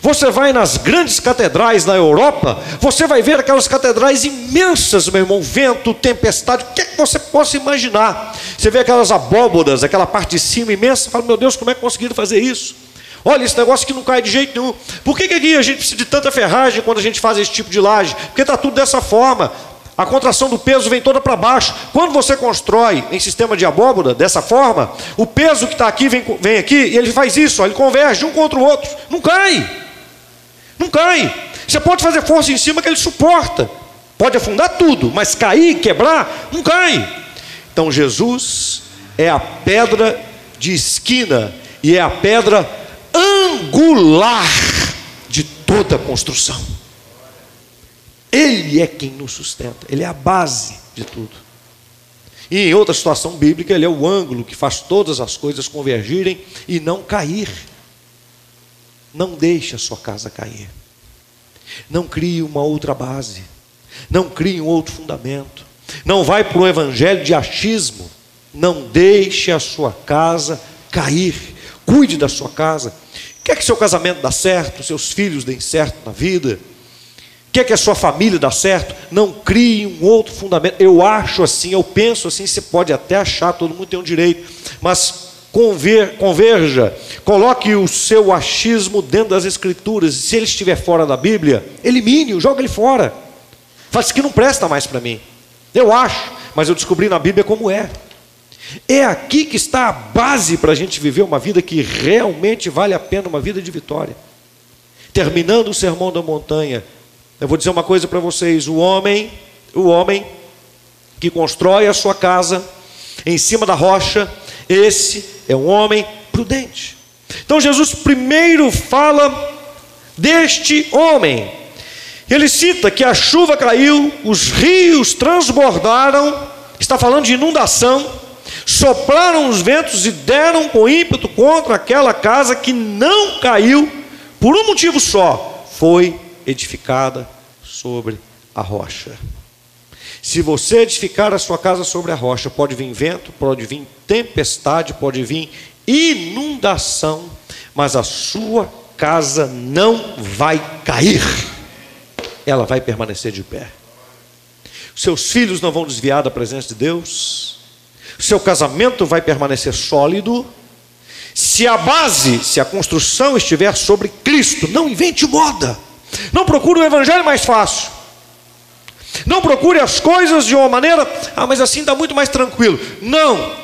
Você vai nas grandes catedrais na Europa, você vai ver aquelas catedrais imensas, meu irmão, vento, tempestade, o que é que você possa imaginar? Você vê aquelas abóbodas, aquela parte de cima imensa, fala, meu Deus, como é que conseguiram fazer isso? Olha, esse negócio que não cai de jeito nenhum. Por que, que aqui a gente precisa de tanta ferragem quando a gente faz esse tipo de laje? Porque está tudo dessa forma. A contração do peso vem toda para baixo. Quando você constrói em sistema de abóboda dessa forma, o peso que está aqui vem, vem aqui e ele faz isso, ó, ele converge um contra o outro. Não cai. Não cai. Você pode fazer força em cima que ele suporta. Pode afundar tudo, mas cair, quebrar, não cai. Então Jesus é a pedra de esquina e é a pedra angular de toda a construção. Ele é quem nos sustenta, ele é a base de tudo. E em outra situação bíblica, ele é o ângulo que faz todas as coisas convergirem e não cair. Não deixe a sua casa cair. Não crie uma outra base. Não crie um outro fundamento. Não vai para o evangelho de achismo. Não deixe a sua casa cair. Cuide da sua casa. Quer que seu casamento dê certo, seus filhos deem certo na vida? Quer que a sua família dê certo? Não crie um outro fundamento. Eu acho assim, eu penso assim, você pode até achar, todo mundo tem um direito, mas conver, converja, coloque o seu achismo dentro das escrituras. Se ele estiver fora da Bíblia, elimine-o, joga ele fora. Faz que não presta mais para mim. Eu acho, mas eu descobri na Bíblia como é. É aqui que está a base para a gente viver uma vida que realmente vale a pena, uma vida de vitória. Terminando o sermão da montanha, eu vou dizer uma coisa para vocês: o homem, o homem que constrói a sua casa em cima da rocha, esse é um homem prudente. Então Jesus primeiro fala deste homem. Ele cita que a chuva caiu, os rios transbordaram, está falando de inundação, sopraram os ventos e deram com ímpeto contra aquela casa que não caiu, por um motivo só: foi edificada sobre a rocha. Se você edificar a sua casa sobre a rocha, pode vir vento, pode vir tempestade, pode vir inundação, mas a sua casa não vai cair, ela vai permanecer de pé. Seus filhos não vão desviar da presença de Deus, seu casamento vai permanecer sólido. Se a base, se a construção estiver sobre Cristo, não invente moda, não procure o evangelho mais fácil. Não procure as coisas de uma maneira, ah, mas assim está muito mais tranquilo. Não.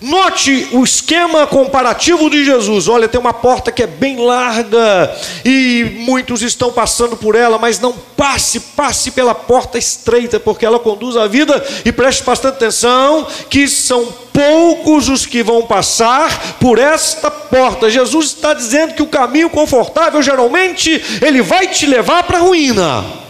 Note o esquema comparativo de Jesus. Olha, tem uma porta que é bem larga e muitos estão passando por ela, mas não passe, passe pela porta estreita, porque ela conduz à vida. E preste bastante atenção: que são poucos os que vão passar por esta porta. Jesus está dizendo que o caminho confortável, geralmente, ele vai te levar para a ruína.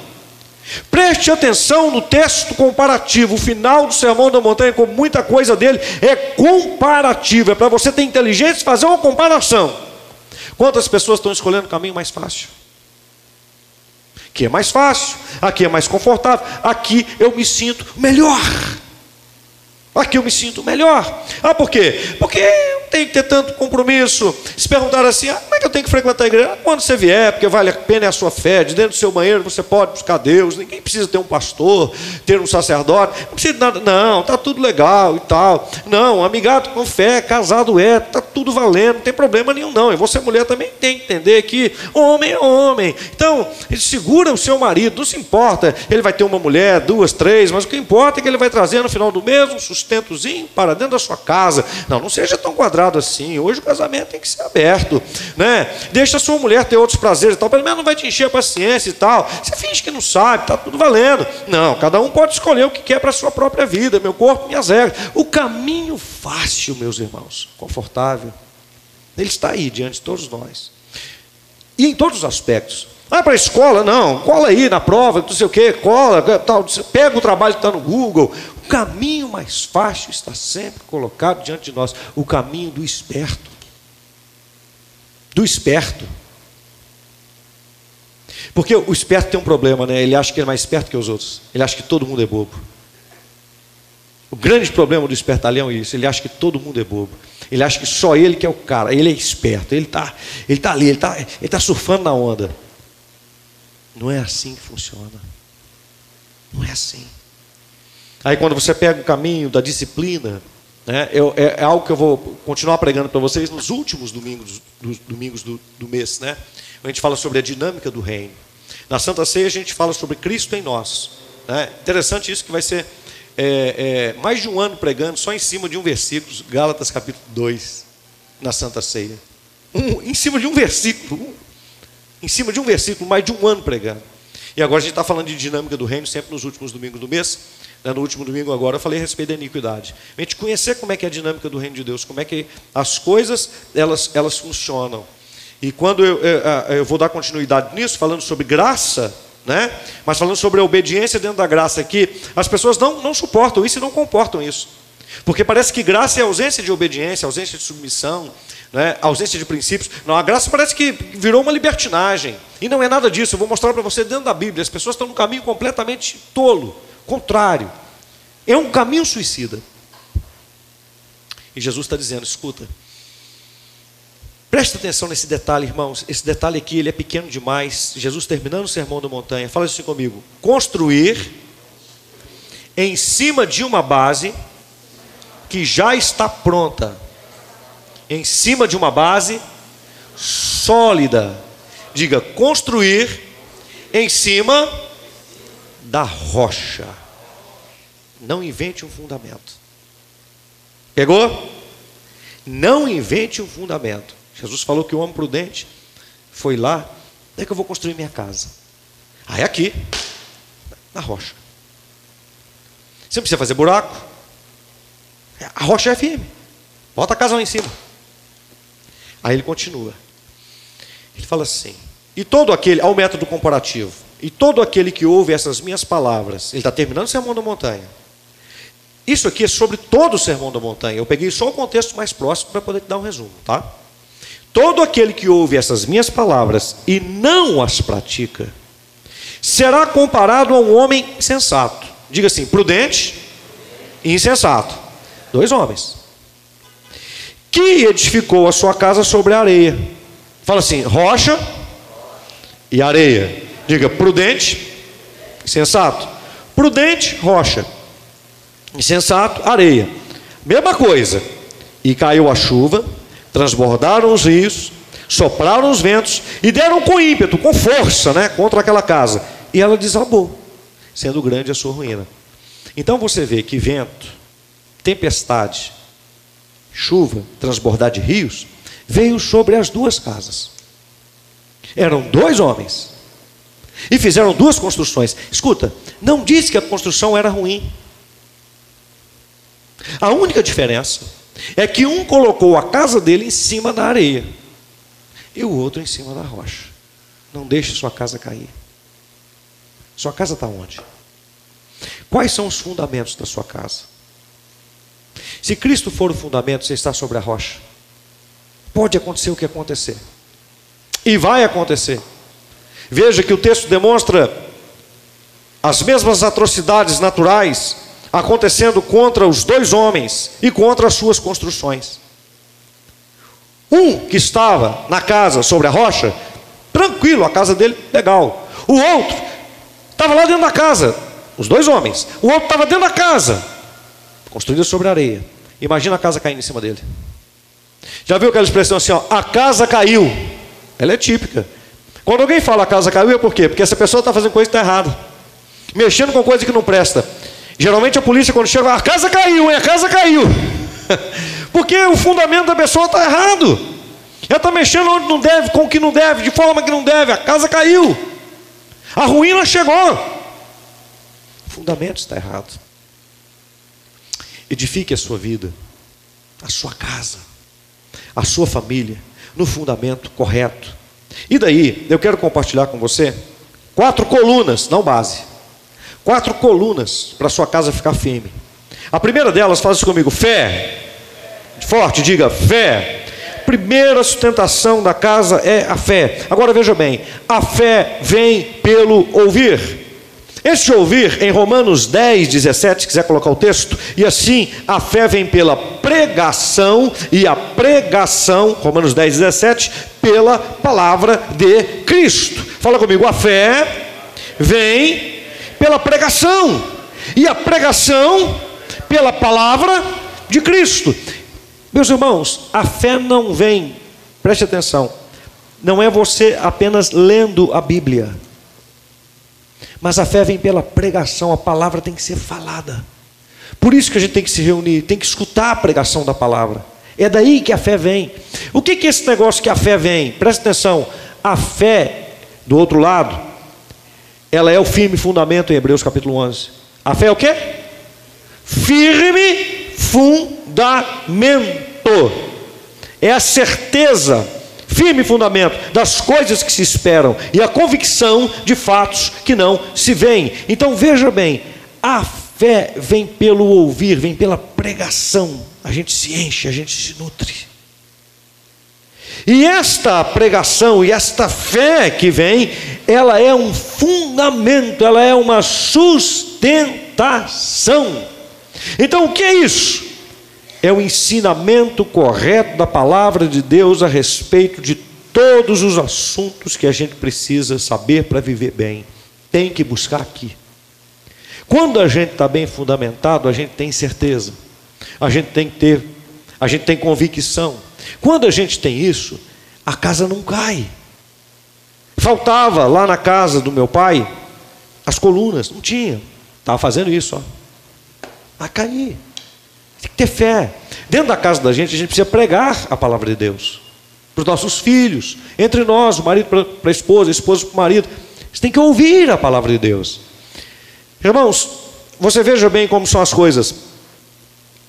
Preste atenção no texto comparativo. O final do Sermão da Montanha, como muita coisa dele, é comparativo. É para você ter inteligência e fazer uma comparação. Quantas pessoas estão escolhendo o caminho mais fácil? Aqui é mais fácil, aqui é mais confortável, aqui eu me sinto melhor. Aqui eu me sinto melhor. Ah, por quê? Porque eu tenho que ter tanto compromisso. Se perguntar assim, ah, como é que eu tenho que frequentar a igreja? Quando você vier, porque vale a pena é a sua fé. De dentro do seu banheiro você pode buscar Deus. Ninguém precisa ter um pastor, ter um sacerdote. Não precisa de nada. Não, está tudo legal e tal. Não, amigado com fé, casado é, está tudo valendo, não tem problema nenhum não. E você, mulher, também tem que entender que homem é homem. Então, segura o seu marido, não se importa. Ele vai ter uma mulher, duas, três, mas o que importa é que ele vai trazer no final do mês um sustento sustentozinho para dentro da sua casa. Não, não seja tão quadrado assim. Hoje o casamento tem que ser aberto, né? Deixa a sua mulher ter outros prazeres e tal. Pelo menos não vai te encher a paciência e tal. Você finge que não sabe, está tudo valendo. Não, cada um pode escolher o que quer para a sua própria vida, meu corpo, minhas regras. O caminho fácil, meus irmãos, confortável, ele está aí diante de todos nós. E em todos os aspectos. Ah, para a escola? Não, cola aí na prova, não sei o quê, cola, tal, pega o trabalho que está no Google. Caminho mais fácil está sempre colocado diante de nós o caminho do esperto. Do esperto. Porque o esperto tem um problema, né? Ele acha que é mais esperto que os outros. Ele acha que todo mundo é bobo. O grande problema do espertalhão é isso. Ele acha que todo mundo é bobo. Ele acha que só ele que é o cara. Ele é esperto. Ele está ele tá ali, ele está ele tá surfando na onda. Não é assim que funciona. Não é assim. Aí quando você pega o caminho da disciplina, né, é, é, algo que eu vou continuar pregando para vocês nos últimos domingos, do, domingos do, do mês, né? A gente fala sobre a dinâmica do reino. Na Santa Ceia a gente fala sobre Cristo em nós. Né? Interessante isso que vai ser é, é, mais de um ano pregando só em cima de um versículo, Gálatas capítulo 2, na Santa Ceia. Um, em cima de um versículo, em cima de um versículo, mais de um ano pregando. E agora a gente está falando de dinâmica do reino, sempre nos últimos domingos do mês. Né, no último domingo agora eu falei a respeito da iniquidade. A gente conhecer como é que é a dinâmica do reino de Deus, como é que as coisas elas, elas funcionam. E quando eu, eu, eu vou dar continuidade nisso, falando sobre graça, né? mas falando sobre a obediência dentro da graça aqui, as pessoas não, não suportam isso e não comportam isso. Porque parece que graça é ausência de obediência, ausência de submissão, né? ausência de princípios. Não, a graça parece que virou uma libertinagem. E não é nada disso. Eu vou mostrar para você dentro da Bíblia. As pessoas estão num caminho completamente tolo, contrário. É um caminho suicida. E Jesus está dizendo: escuta, presta atenção nesse detalhe, irmãos. Esse detalhe aqui ele é pequeno demais. Jesus terminando o sermão da montanha, fala assim comigo: construir em cima de uma base que já está pronta em cima de uma base sólida. Diga, construir em cima da rocha. Não invente um fundamento. Pegou? Não invente um fundamento. Jesus falou que o homem prudente foi lá, onde é que eu vou construir minha casa? Aí aqui, na rocha. Você não precisa fazer buraco. A rocha é firme. Bota a casa lá em cima. Aí ele continua. Ele fala assim: e todo aquele, ao método comparativo, e todo aquele que ouve essas minhas palavras, ele está terminando o sermão da montanha. Isso aqui é sobre todo o sermão da montanha. Eu peguei só o contexto mais próximo para poder te dar um resumo, tá? Todo aquele que ouve essas minhas palavras e não as pratica, será comparado a um homem sensato. Diga assim: prudente e insensato. Dois homens que edificou a sua casa sobre a areia. Fala assim: rocha e areia. Diga prudente, sensato. Prudente, rocha. Insensato, areia. Mesma coisa. E caiu a chuva, transbordaram os rios, sopraram os ventos e deram com ímpeto, com força, né, contra aquela casa. E ela desabou, sendo grande a sua ruína. Então você vê que vento, tempestade, chuva, transbordar de rios, veio sobre as duas casas. Eram dois homens. E fizeram duas construções. Escuta, não disse que a construção era ruim. A única diferença é que um colocou a casa dele em cima da areia e o outro em cima da rocha. Não deixe sua casa cair. Sua casa está onde? Quais são os fundamentos da sua casa? Se Cristo for o fundamento, você está sobre a rocha. Pode acontecer o que acontecer. E vai acontecer. Veja que o texto demonstra as mesmas atrocidades naturais acontecendo contra os dois homens e contra as suas construções. Um que estava na casa sobre a rocha, tranquilo, a casa dele legal. O outro estava lá dentro da casa, os dois homens. O outro estava dentro da casa, construída sobre areia. Imagina a casa caindo em cima dele. Já viu aquela expressão assim, ó, a casa caiu? Ela é típica. Quando alguém fala a casa caiu, é por quê? Porque essa pessoa está fazendo coisa que está errada. Mexendo com coisa que não presta. Geralmente a polícia, quando chega, a casa caiu, hein? a casa caiu. Porque o fundamento da pessoa está errado. Ela está mexendo onde não deve, com o que não deve, de forma que não deve. A casa caiu. A ruína chegou. O fundamento está errado. Edifique a sua vida, a sua casa, a sua família, no fundamento correto. E daí, eu quero compartilhar com você quatro colunas, não base. Quatro colunas para sua casa ficar firme. A primeira delas, faz isso comigo, fé. Forte, diga fé. Primeira sustentação da casa é a fé. Agora veja bem, a fé vem pelo ouvir. Este ouvir em Romanos 10, 17, se quiser colocar o texto, e assim a fé vem pela pregação, e a pregação, Romanos 10, 17, pela palavra de Cristo. Fala comigo, a fé vem pela pregação, e a pregação pela palavra de Cristo. Meus irmãos, a fé não vem, preste atenção, não é você apenas lendo a Bíblia. Mas a fé vem pela pregação, a palavra tem que ser falada. Por isso que a gente tem que se reunir, tem que escutar a pregação da palavra. É daí que a fé vem. O que, é esse negócio que a fé vem? Presta atenção. A fé, do outro lado, ela é o firme fundamento em Hebreus capítulo 11. A fé é o quê? Firme fundamento. É a certeza firme fundamento das coisas que se esperam e a convicção de fatos que não se veem. Então veja bem, a fé vem pelo ouvir, vem pela pregação. A gente se enche, a gente se nutre. E esta pregação e esta fé que vem, ela é um fundamento, ela é uma sustentação. Então, o que é isso? É o ensinamento correto da palavra de Deus a respeito de todos os assuntos que a gente precisa saber para viver bem. Tem que buscar aqui. Quando a gente está bem fundamentado, a gente tem certeza, a gente tem que ter, a gente tem convicção. Quando a gente tem isso, a casa não cai. Faltava lá na casa do meu pai as colunas, não tinha. Estava fazendo isso, ó. A cair. Tem que ter fé. Dentro da casa da gente, a gente precisa pregar a palavra de Deus. Para os nossos filhos, entre nós, o marido para a esposa, a esposa para o marido. Você tem que ouvir a palavra de Deus. Irmãos, você veja bem como são as coisas.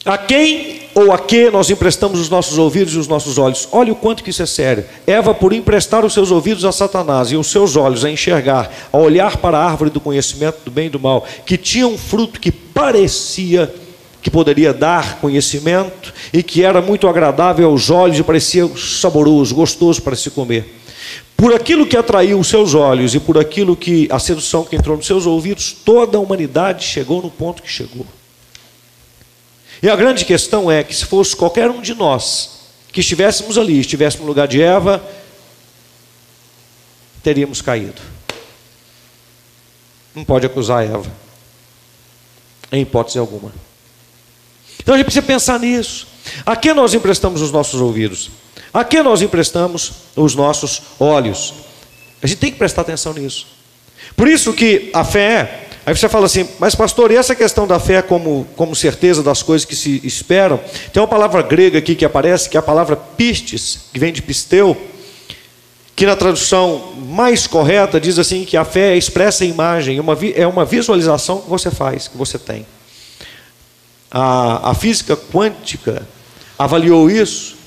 A quem ou a que nós emprestamos os nossos ouvidos e os nossos olhos? Olha o quanto que isso é sério. Eva, por emprestar os seus ouvidos a Satanás e os seus olhos a enxergar, a olhar para a árvore do conhecimento do bem e do mal, que tinha um fruto que parecia que poderia dar conhecimento e que era muito agradável aos olhos e parecia saboroso, gostoso para se comer. Por aquilo que atraiu os seus olhos e por aquilo que a sedução que entrou nos seus ouvidos, toda a humanidade chegou no ponto que chegou. E a grande questão é que se fosse qualquer um de nós que estivéssemos ali, estivéssemos no lugar de Eva, teríamos caído. Não pode acusar Eva, em hipótese alguma. Então a gente precisa pensar nisso. A que nós emprestamos os nossos ouvidos? A que nós emprestamos os nossos olhos? A gente tem que prestar atenção nisso. Por isso que a fé, aí você fala assim, mas pastor, e essa questão da fé como, como certeza das coisas que se esperam? Tem uma palavra grega aqui que aparece, que é a palavra pistes, que vem de pisteu, que na tradução mais correta diz assim que a fé expressa a imagem, uma, é uma visualização que você faz, que você tem. A, a física quântica avaliou isso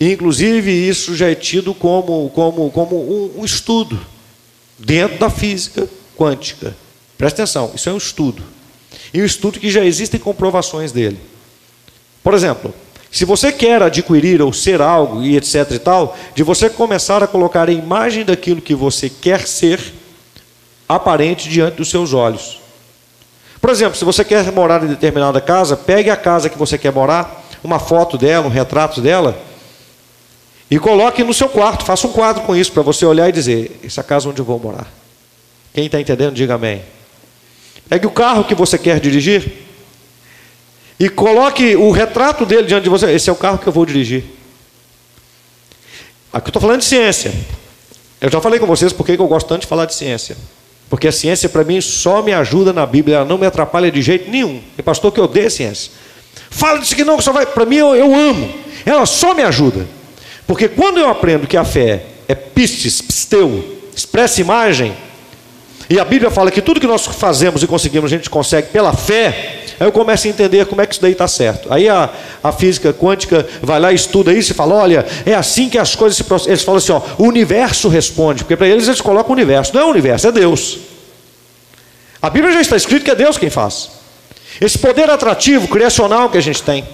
Inclusive, isso já é tido como, como, como um, um estudo dentro da física quântica. Presta atenção, isso é um estudo. E um estudo que já existem comprovações dele. Por exemplo, se você quer adquirir ou ser algo e etc e tal, de você começar a colocar a imagem daquilo que você quer ser aparente diante dos seus olhos. Por exemplo, se você quer morar em determinada casa, pegue a casa que você quer morar, uma foto dela, um retrato dela, e coloque no seu quarto, faça um quadro com isso para você olhar e dizer: essa casa onde eu vou morar. Quem está entendendo, diga amém. Pegue o carro que você quer dirigir e coloque o retrato dele diante de você. Esse é o carro que eu vou dirigir. Aqui eu estou falando de ciência. Eu já falei com vocês porque eu gosto tanto de falar de ciência. Porque a ciência para mim só me ajuda na Bíblia, ela não me atrapalha de jeito nenhum. Tem pastor que odeia ciência. Fala disso que não, que só vai. Para mim eu, eu amo. Ela só me ajuda. Porque quando eu aprendo que a fé é pistes, pisteu, expressa imagem, e a Bíblia fala que tudo que nós fazemos e conseguimos, a gente consegue pela fé, aí eu começo a entender como é que isso daí está certo. Aí a, a física quântica vai lá estuda isso e fala: olha, é assim que as coisas se processam. Eles falam assim: ó, o universo responde, porque para eles eles colocam o universo. Não é o universo, é Deus. A Bíblia já está escrito que é Deus quem faz. Esse poder atrativo, criacional que a gente tem.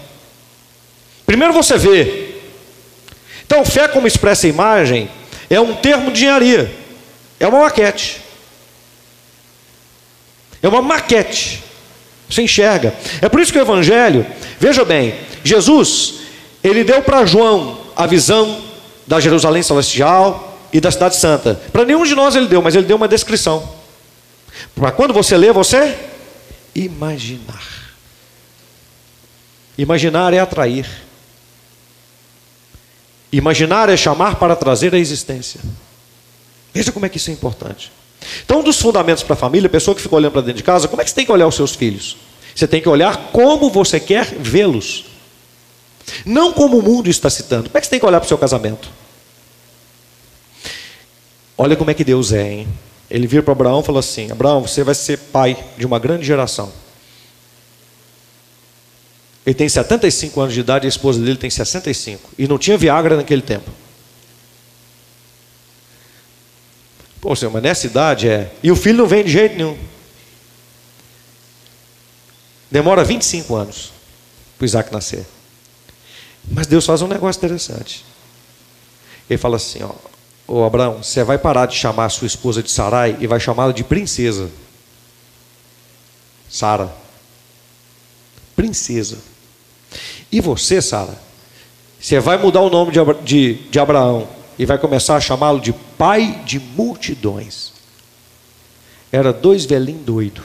Primeiro você vê então, fé como expressa imagem é um termo de engenharia, é uma maquete. É uma maquete. Você enxerga. É por isso que o Evangelho, veja bem, Jesus, ele deu para João a visão da Jerusalém Celestial e da Cidade Santa. Para nenhum de nós ele deu, mas ele deu uma descrição. Para quando você lê, você imaginar. Imaginar é atrair. Imaginar é chamar para trazer a existência. Veja como é que isso é importante. Então, um dos fundamentos para a família, a pessoa que fica olhando para dentro de casa, como é que você tem que olhar os seus filhos? Você tem que olhar como você quer vê-los. Não como o mundo está citando. Como é que você tem que olhar para o seu casamento? Olha como é que Deus é, hein? Ele vira para Abraão e falou assim: Abraão, você vai ser pai de uma grande geração. Ele tem 75 anos de idade e a esposa dele tem 65. E não tinha Viagra naquele tempo. Pô, senhor, mas nessa idade é. E o filho não vem de jeito nenhum. Demora 25 anos para o Isaac nascer. Mas Deus faz um negócio interessante. Ele fala assim: ó, Ô Abraão, você vai parar de chamar sua esposa de Sarai e vai chamá-la de princesa. Sara. Princesa. E você, Sara, você vai mudar o nome de, de, de Abraão e vai começar a chamá-lo de pai de multidões. Era dois velhinhos doidos.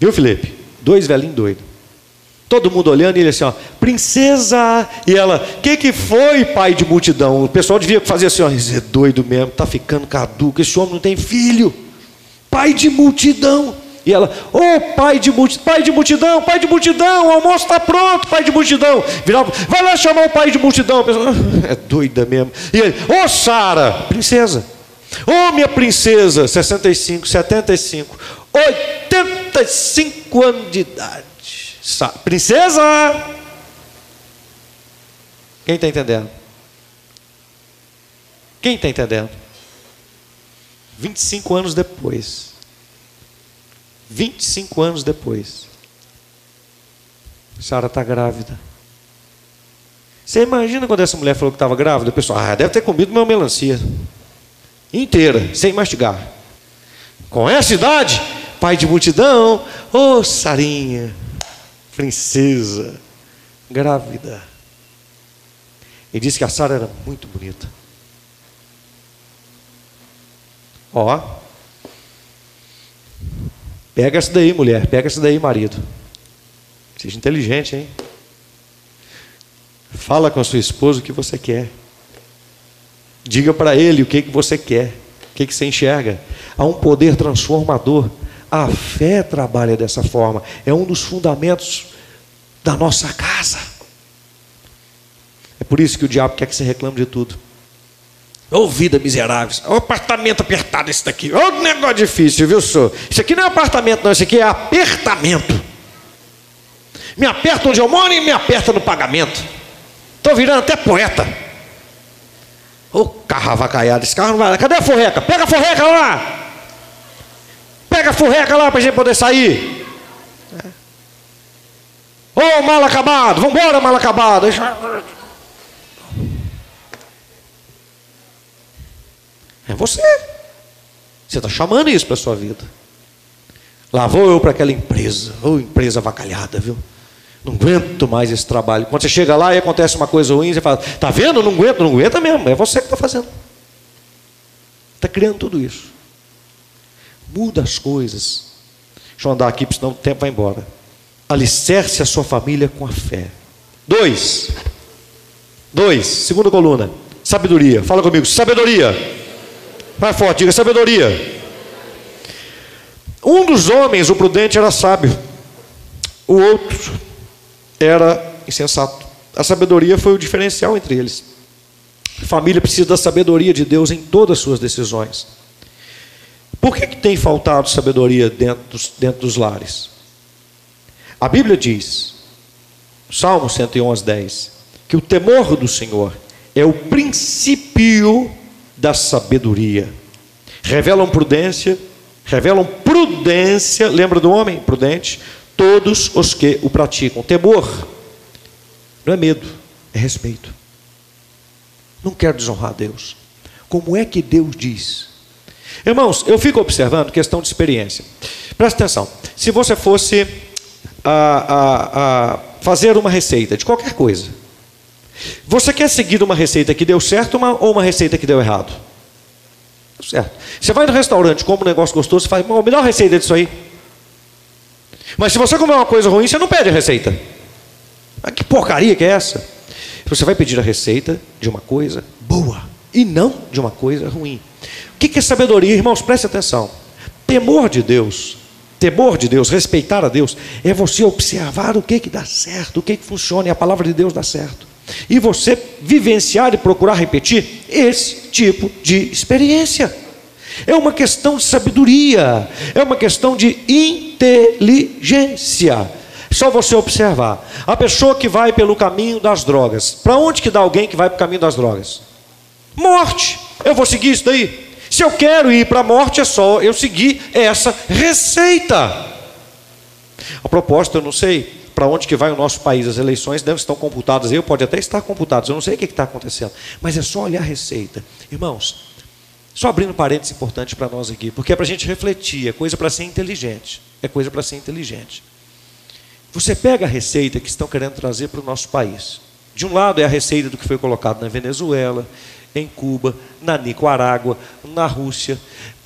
Viu, Felipe? Dois velhinhos doidos. Todo mundo olhando e ele assim, ó, princesa. E ela, que que foi, pai de multidão? O pessoal devia fazer assim, ó, é doido mesmo, tá ficando caduco, esse homem não tem filho. Pai de multidão. E ela, ô oh, pai de multidão, pai de multidão, pai de multidão, o almoço está pronto, pai de multidão. Virava, vai lá chamar o pai de multidão. Pessoa, é doida mesmo. E ele, ô oh, Sara, princesa. Ô oh, minha princesa, 65, 75, 85 anos de idade. Princesa! Quem está entendendo? Quem está entendendo? 25 anos depois. 25 anos depois. Sara está grávida. Você imagina quando essa mulher falou que estava grávida? O pessoal, ah, deve ter comido uma melancia. Inteira, sem mastigar. Com essa idade, pai de multidão, ô oh, Sarinha princesa, grávida. Ele disse que a Sara era muito bonita. Ó, pega essa daí, mulher, pega essa daí, marido. Seja inteligente, hein? Fala com a sua esposa o que você quer. Diga para ele o que, que você quer, o que, que você enxerga. Há um poder transformador a fé trabalha dessa forma, é um dos fundamentos da nossa casa. É por isso que o diabo quer que você reclame de tudo. Ô oh, vida miserável, ô oh, apartamento apertado esse daqui, ô oh, negócio difícil, viu, senhor? Isso aqui não é apartamento, não, isso aqui é apertamento. Me aperta onde eu moro e me aperta no pagamento. Estou virando até poeta. Ô carro avacaiado, esse carro não vai lá. Cadê a forreca? Pega a forreca lá! Pega a furreca lá para a gente poder sair. Ô, oh, mal acabado, vamos embora, mal acabado. É você. Você está chamando isso para a sua vida. Lá vou eu para aquela empresa. Ô, oh, empresa avacalhada, viu? Não aguento mais esse trabalho. Quando você chega lá e acontece uma coisa ruim, você fala: Tá vendo? Não aguento, não aguenta mesmo. É você que está fazendo. Está criando tudo isso. Muda as coisas. Deixa eu andar aqui, senão o tempo vai embora. Alicerce a sua família com a fé. Dois. Dois. Segunda coluna. Sabedoria. Fala comigo. Sabedoria. Vai forte, diga sabedoria. Um dos homens, o prudente, era sábio. O outro era insensato. A sabedoria foi o diferencial entre eles. A família precisa da sabedoria de Deus em todas as suas decisões. Por que, que tem faltado sabedoria dentro dos, dentro dos lares? A Bíblia diz, Salmo 111, 10, que o temor do Senhor é o princípio da sabedoria. Revelam prudência, revelam prudência, lembra do homem prudente? Todos os que o praticam. Temor não é medo, é respeito. Não quero desonrar Deus. Como é que Deus diz Irmãos, eu fico observando questão de experiência. Presta atenção. Se você fosse a, a, a fazer uma receita de qualquer coisa, você quer seguir uma receita que deu certo uma, ou uma receita que deu errado? Certo. Você vai no restaurante, come um negócio gostoso, você faz, me dá uma receita disso aí. Mas se você comer uma coisa ruim, você não pede a receita. Ah, que porcaria que é essa? Você vai pedir a receita de uma coisa boa e não de uma coisa ruim. O que é sabedoria, irmãos? Preste atenção. Temor de Deus, temor de Deus, respeitar a Deus, é você observar o que, que dá certo, o que, que funciona, e a palavra de Deus dá certo. E você vivenciar e procurar repetir esse tipo de experiência. É uma questão de sabedoria, é uma questão de inteligência. Só você observar. A pessoa que vai pelo caminho das drogas. Para onde que dá alguém que vai para o caminho das drogas? Morte. Eu vou seguir isso daí. Se eu quero ir para a morte, é só eu seguir essa receita. A propósito, eu não sei, para onde que vai o nosso país. As eleições devem estar computadas, eu pode até estar computadas, eu não sei o que está acontecendo, mas é só olhar a receita. Irmãos, só abrindo parênteses importantes para nós aqui, porque é para a gente refletir, é coisa para ser inteligente, é coisa para ser inteligente. Você pega a receita que estão querendo trazer para o nosso país. De um lado é a receita do que foi colocado na Venezuela, em Cuba, na Nicarágua, na Rússia.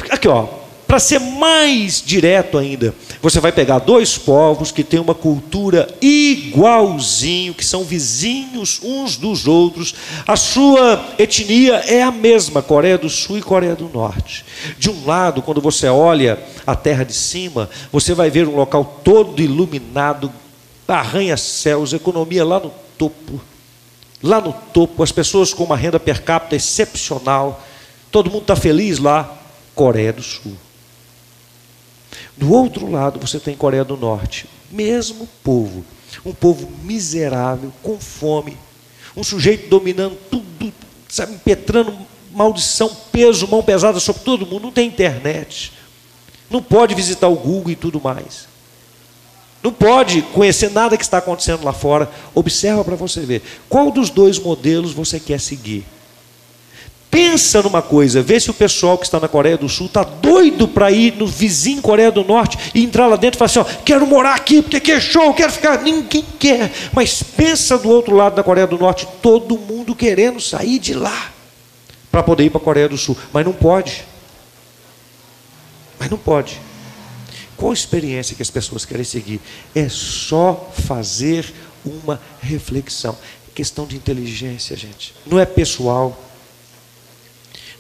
Aqui, ó, para ser mais direto ainda, você vai pegar dois povos que têm uma cultura igualzinho, que são vizinhos uns dos outros. A sua etnia é a mesma, Coreia do Sul e Coreia do Norte. De um lado, quando você olha a terra de cima, você vai ver um local todo iluminado, arranha-céus, economia lá no topo. Lá no topo, as pessoas com uma renda per capita excepcional. Todo mundo está feliz lá. Coreia do Sul. Do outro lado, você tem Coreia do Norte, mesmo povo, um povo miserável, com fome, um sujeito dominando tudo, sabe, impetrando maldição, peso, mão pesada sobre todo mundo, não tem internet, não pode visitar o Google e tudo mais. Não pode conhecer nada que está acontecendo lá fora. Observa para você ver. Qual dos dois modelos você quer seguir? Pensa numa coisa, vê se o pessoal que está na Coreia do Sul está doido para ir no vizinho Coreia do Norte e entrar lá dentro e falar assim: ó, quero morar aqui, porque aqui é show, quero ficar. Ninguém quer. Mas pensa do outro lado da Coreia do Norte, todo mundo querendo sair de lá para poder ir para a Coreia do Sul. Mas não pode. Mas não pode. Qual a experiência que as pessoas querem seguir? É só fazer uma reflexão. Questão de inteligência, gente. Não é pessoal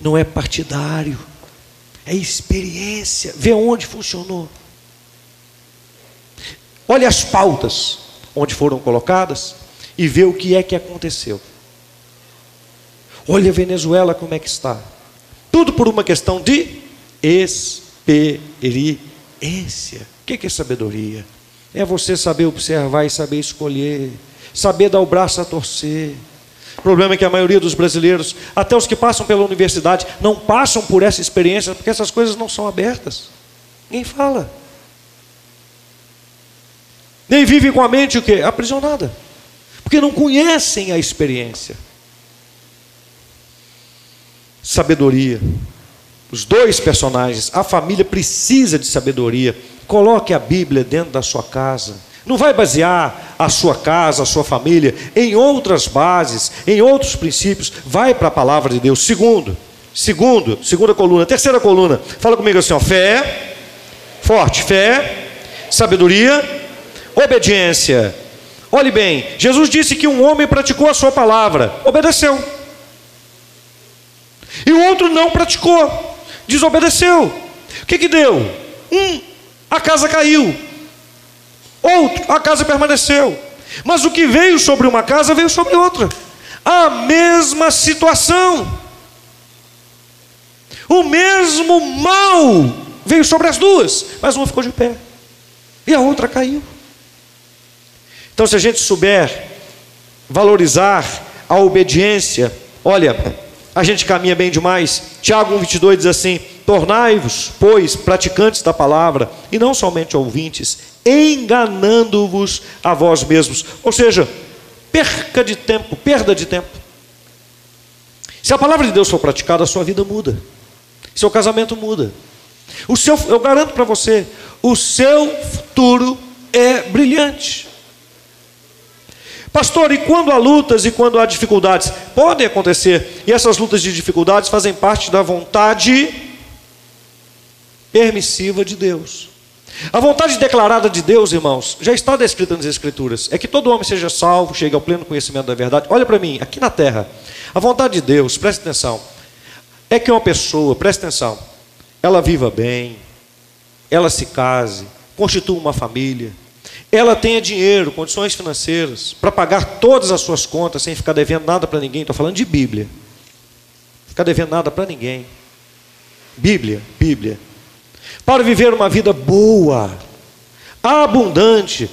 não é partidário, é experiência, vê onde funcionou. Olha as pautas onde foram colocadas e vê o que é que aconteceu. Olha a Venezuela como é que está. Tudo por uma questão de experiência. O que é sabedoria? É você saber observar e saber escolher, saber dar o braço a torcer o problema é que a maioria dos brasileiros, até os que passam pela universidade, não passam por essa experiência porque essas coisas não são abertas. Ninguém fala. Nem vive com a mente o quê? Aprisionada. Porque não conhecem a experiência. Sabedoria. Os dois personagens, a família precisa de sabedoria. Coloque a Bíblia dentro da sua casa não vai basear a sua casa, a sua família em outras bases, em outros princípios. Vai para a palavra de Deus. Segundo, segundo, segunda coluna, terceira coluna. Fala comigo assim, ó, fé, forte, fé, sabedoria, obediência. Olhe bem, Jesus disse que um homem praticou a sua palavra, obedeceu. E o outro não praticou, desobedeceu. O que que deu? Um, a casa caiu. Outro, a casa permaneceu. Mas o que veio sobre uma casa veio sobre outra. A mesma situação. O mesmo mal veio sobre as duas, mas uma ficou de pé e a outra caiu. Então, se a gente souber valorizar a obediência, olha, a gente caminha bem demais. Tiago 1,22 diz assim: Tornai-vos, pois, praticantes da palavra, e não somente ouvintes, enganando-vos a vós mesmos. Ou seja, perca de tempo, perda de tempo. Se a palavra de Deus for praticada, a sua vida muda. Seu casamento muda. O seu, eu garanto para você, o seu futuro é brilhante. Pastor, e quando há lutas e quando há dificuldades? Podem acontecer, e essas lutas e dificuldades fazem parte da vontade permissiva de Deus. A vontade declarada de Deus, irmãos, já está descrita nas Escrituras. É que todo homem seja salvo, chegue ao pleno conhecimento da verdade. Olha para mim, aqui na terra. A vontade de Deus, preste atenção, é que uma pessoa, preste atenção, ela viva bem, ela se case, constitua uma família, ela tenha dinheiro, condições financeiras, para pagar todas as suas contas sem ficar devendo nada para ninguém. Estou falando de Bíblia. Ficar devendo nada para ninguém. Bíblia, Bíblia para viver uma vida boa, abundante,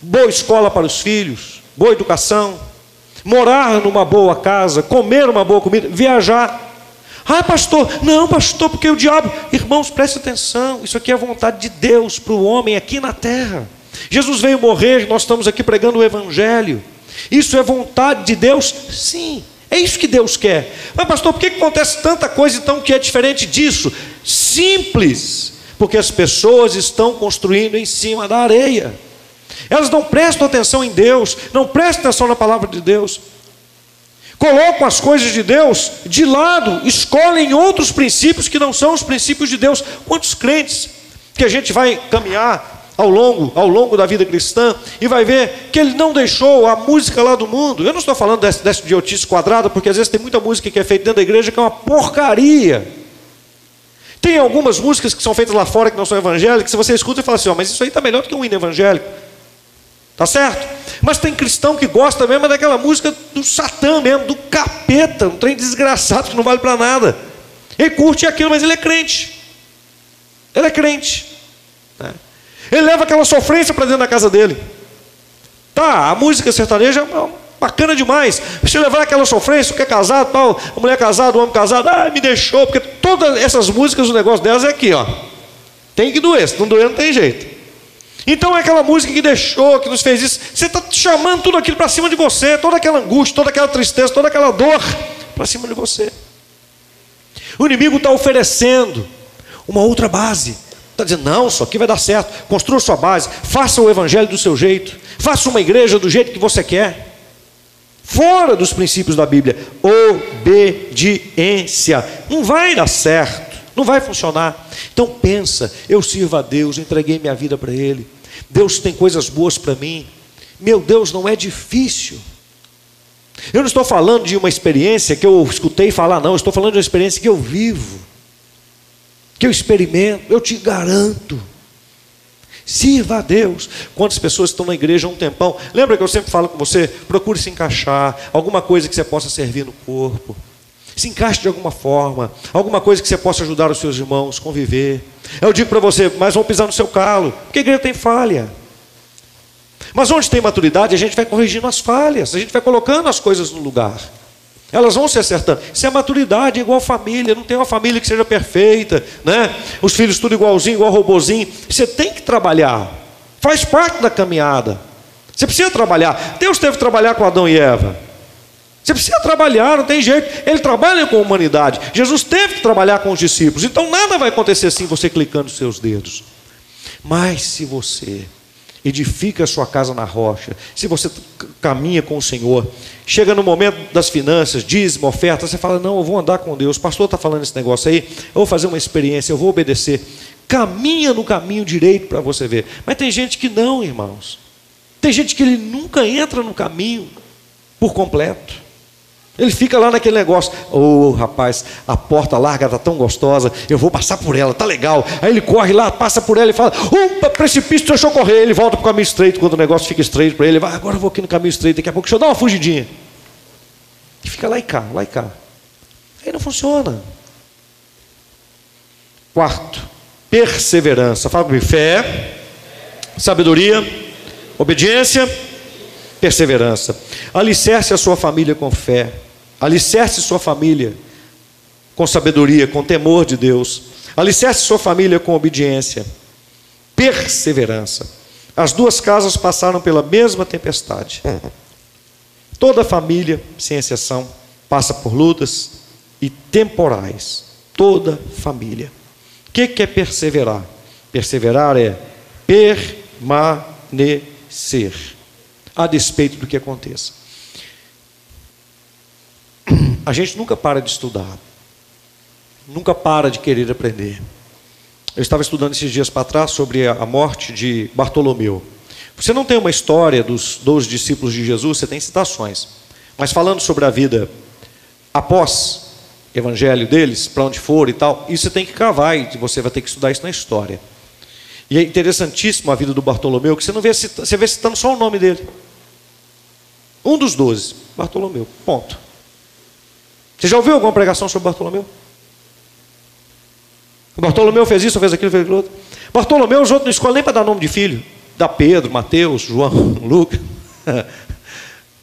boa escola para os filhos, boa educação, morar numa boa casa, comer uma boa comida, viajar. Ah, pastor, não, pastor, porque o diabo. Irmãos, preste atenção, isso aqui é a vontade de Deus para o homem aqui na terra. Jesus veio morrer, nós estamos aqui pregando o Evangelho. Isso é vontade de Deus? Sim. É isso que Deus quer. Mas, pastor, por que acontece tanta coisa então que é diferente disso? Simples. Porque as pessoas estão construindo em cima da areia. Elas não prestam atenção em Deus, não prestam atenção na palavra de Deus. Colocam as coisas de Deus de lado, escolhem outros princípios que não são os princípios de Deus. Quantos crentes que a gente vai caminhar ao longo, ao longo da vida cristã e vai ver que ele não deixou a música lá do mundo. Eu não estou falando desse, desse idiotice quadrada, porque às vezes tem muita música que é feita dentro da igreja que é uma porcaria. Tem algumas músicas que são feitas lá fora que não são evangélicas, que você escuta e fala assim: oh, mas isso aí está melhor do que um hino evangélico. Tá certo? Mas tem cristão que gosta mesmo daquela música do Satã mesmo, do capeta, um trem desgraçado que não vale para nada. Ele curte aquilo, mas ele é crente. Ele é crente. Né? Ele leva aquela sofrência para dentro da casa dele. Tá, a música sertaneja é bacana demais. Se levar aquela sofrência, que é casado, tal, a mulher casada, o homem casado, ah, me deixou, porque todas essas músicas, o negócio delas é aqui, ó. Tem que doer, se não doer, não tem jeito. Então é aquela música que deixou, que nos fez isso. Você está chamando tudo aquilo para cima de você, toda aquela angústia, toda aquela tristeza, toda aquela dor para cima de você. O inimigo está oferecendo uma outra base Está dizendo, não, isso aqui vai dar certo. Construa sua base, faça o evangelho do seu jeito, faça uma igreja do jeito que você quer. Fora dos princípios da Bíblia. Obediência. Não vai dar certo, não vai funcionar. Então pensa, eu sirvo a Deus, entreguei minha vida para Ele. Deus tem coisas boas para mim. Meu Deus, não é difícil. Eu não estou falando de uma experiência que eu escutei falar, não, eu estou falando de uma experiência que eu vivo que eu experimento, eu te garanto. Sirva a Deus. Quantas pessoas estão na igreja há um tempão? Lembra que eu sempre falo com você? Procure se encaixar, alguma coisa que você possa servir no corpo. Se encaixe de alguma forma, alguma coisa que você possa ajudar os seus irmãos, conviver. Eu digo para você, mas vão pisar no seu calo, porque a igreja tem falha. Mas onde tem maturidade, a gente vai corrigindo as falhas, a gente vai colocando as coisas no lugar. Elas vão se acertando. Isso é maturidade, é igual família. Não tem uma família que seja perfeita, né? Os filhos tudo igualzinho, igual robozinho. Você tem que trabalhar. Faz parte da caminhada. Você precisa trabalhar. Deus teve que trabalhar com Adão e Eva. Você precisa trabalhar, não tem jeito. Ele trabalha com a humanidade. Jesus teve que trabalhar com os discípulos. Então nada vai acontecer assim você clicando os seus dedos. Mas se você edifica a sua casa na rocha, se você caminha com o Senhor, chega no momento das finanças, dízimo, oferta, você fala: Não, eu vou andar com Deus. O pastor está falando esse negócio aí, eu vou fazer uma experiência, eu vou obedecer. Caminha no caminho direito para você ver. Mas tem gente que não, irmãos. Tem gente que ele nunca entra no caminho por completo. Ele fica lá naquele negócio, ô oh, rapaz, a porta larga está tão gostosa, eu vou passar por ela, tá legal. Aí ele corre lá, passa por ela e fala, opa, precipício, deixa eu correr. Ele volta para o caminho estreito, quando o negócio fica estreito para ele, ele vai, agora eu vou aqui no caminho estreito, daqui a pouco deixa eu dar uma fugidinha. E fica lá e cá, lá e cá. Aí não funciona. Quarto, perseverança. Fala comigo, fé, sabedoria, obediência, perseverança. Alicerce a sua família com fé. Alicerce sua família com sabedoria, com temor de Deus. Alicerce sua família com obediência, perseverança. As duas casas passaram pela mesma tempestade. Toda família, sem exceção, passa por lutas e temporais. Toda família. O que é perseverar? Perseverar é permanecer, a despeito do que aconteça. A gente nunca para de estudar, nunca para de querer aprender. Eu estava estudando esses dias para trás sobre a morte de Bartolomeu. Você não tem uma história dos 12 discípulos de Jesus, você tem citações. Mas falando sobre a vida após o evangelho deles, para onde for e tal, isso você tem que cavar e você vai ter que estudar isso na história. E é interessantíssimo a vida do Bartolomeu, que você não vê, você vê citando só o nome dele. Um dos doze, Bartolomeu, ponto. Você já ouviu alguma pregação sobre Bartolomeu? Bartolomeu fez isso, fez aquilo, fez aquilo outro. Bartolomeu, os outros não escolhem nem para dar nome de filho. Dá Pedro, Mateus, João, Lucas.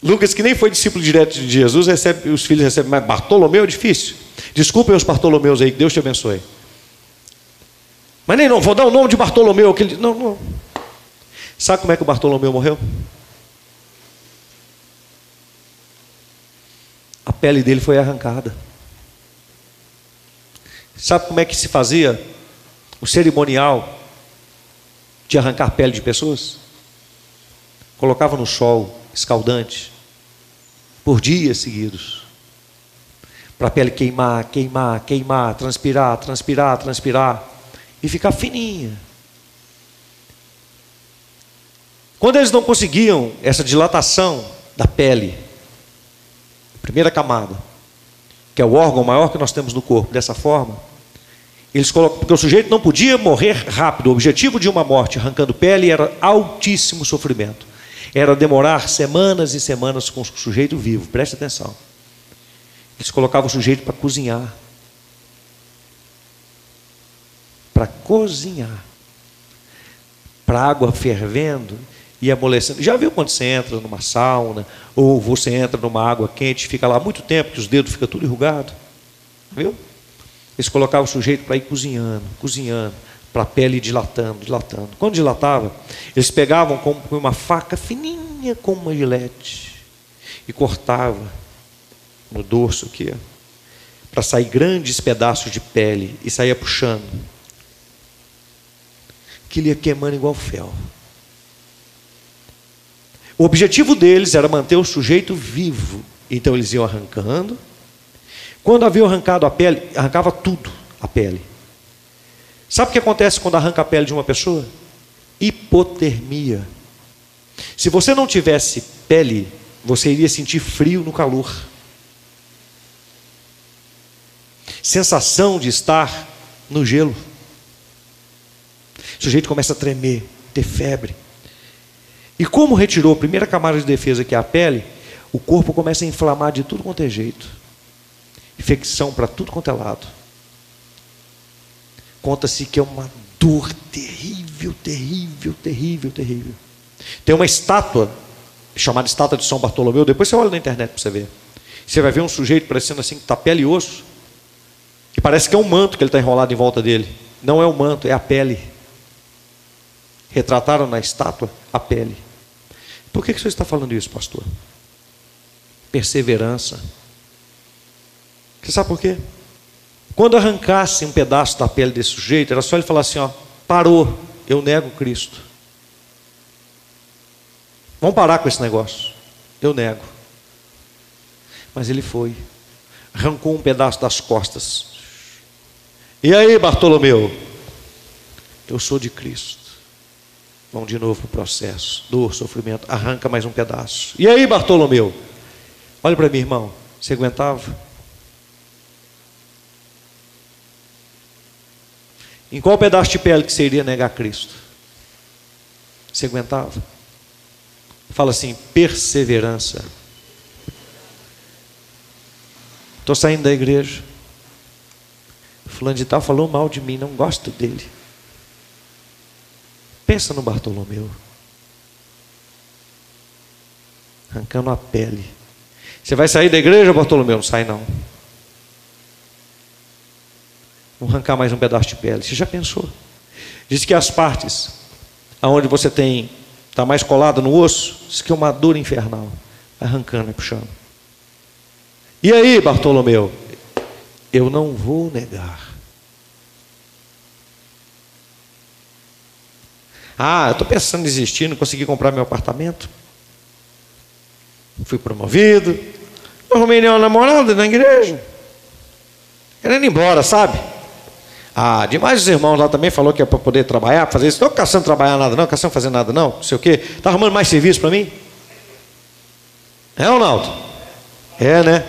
Lucas, que nem foi discípulo direto de Jesus, recebe, os filhos recebem, mas Bartolomeu é difícil. Desculpem os Bartolomeus aí, que Deus te abençoe. Mas nem não, vou dar o nome de Bartolomeu. Aquele, não, não. Sabe como é que o Bartolomeu morreu? Pele dele foi arrancada. Sabe como é que se fazia o cerimonial de arrancar pele de pessoas? Colocava no sol escaldante por dias seguidos. Para a pele queimar, queimar, queimar, transpirar, transpirar, transpirar e ficar fininha. Quando eles não conseguiam essa dilatação da pele, primeira camada, que é o órgão maior que nós temos no corpo, dessa forma, eles colocam, porque o sujeito não podia morrer rápido. O objetivo de uma morte arrancando pele era altíssimo sofrimento. Era demorar semanas e semanas com o sujeito vivo. Preste atenção. Eles colocavam o sujeito para cozinhar. Para cozinhar. Para água fervendo e amolecendo. Já viu quando você entra numa sauna, ou você entra numa água quente, fica lá muito tempo, que os dedos ficam tudo enrugados? Viu? Eles colocavam o sujeito para ir cozinhando, cozinhando, para a pele dilatando, dilatando. Quando dilatava, eles pegavam com uma faca fininha como uma gilete e cortava no dorso aqui, para sair grandes pedaços de pele e saía puxando. Aquilo ia queimando igual fel. O objetivo deles era manter o sujeito vivo. Então eles iam arrancando. Quando haviam arrancado a pele, arrancava tudo a pele. Sabe o que acontece quando arranca a pele de uma pessoa? Hipotermia. Se você não tivesse pele, você iria sentir frio no calor. Sensação de estar no gelo. O sujeito começa a tremer, ter febre. E como retirou a primeira camada de defesa, que é a pele, o corpo começa a inflamar de tudo quanto é jeito. Infecção para tudo quanto é lado. Conta-se que é uma dor terrível, terrível, terrível, terrível. Tem uma estátua, chamada estátua de São Bartolomeu, depois você olha na internet para você ver. Você vai ver um sujeito parecendo assim, que está pele e osso. E parece que é um manto que ele está enrolado em volta dele. Não é o manto, é a pele. Retrataram na estátua a pele. Por que, que você está falando isso, pastor? Perseverança. Você sabe por quê? Quando arrancasse um pedaço da pele desse sujeito, era só ele falar assim: ó, parou, eu nego Cristo. Vamos parar com esse negócio. Eu nego. Mas ele foi, arrancou um pedaço das costas. E aí, Bartolomeu? Eu sou de Cristo. Vão de novo para o processo. Dor, sofrimento. Arranca mais um pedaço. E aí, Bartolomeu? Olha para mim, irmão. Você aguentava? Em qual pedaço de pele que iria negar Cristo? Você aguentava? Fala assim, perseverança. Estou saindo da igreja. Fulano de tal falou mal de mim, não gosto dele. Pensa no Bartolomeu. Arrancando a pele. Você vai sair da igreja, Bartolomeu? Não sai não. Vamos arrancar mais um pedaço de pele. Você já pensou? Diz que as partes aonde você tem está mais colado no osso, diz que é uma dor infernal. Arrancando e puxando. E aí, Bartolomeu? Eu não vou negar. Ah, eu estou pensando em desistir, não consegui comprar meu apartamento. Fui promovido. Arrumei uma namorada na igreja. Querendo ir embora, sabe? Ah, demais os irmãos lá também falou que é para poder trabalhar, fazer isso. Não caçando trabalhar nada, não, caçando fazer nada, não. Não sei o quê. Está arrumando mais serviço para mim? É, Ronaldo? É, né?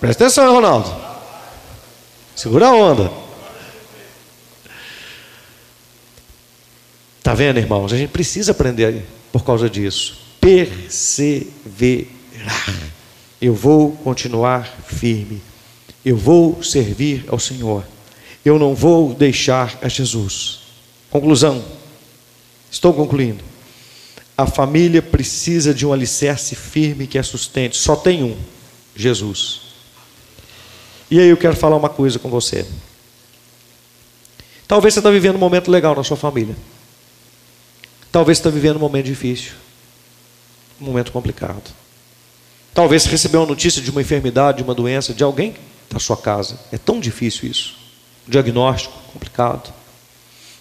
Presta atenção, Ronaldo. Segura a onda. Está vendo, irmãos? A gente precisa aprender por causa disso. Perseverar. Eu vou continuar firme. Eu vou servir ao Senhor. Eu não vou deixar a Jesus. Conclusão. Estou concluindo. A família precisa de um alicerce firme que a sustente. Só tem um: Jesus. E aí eu quero falar uma coisa com você. Talvez você está vivendo um momento legal na sua família. Talvez está vivendo um momento difícil, um momento complicado. Talvez recebeu uma notícia de uma enfermidade, de uma doença, de alguém da sua casa. É tão difícil isso. Diagnóstico complicado.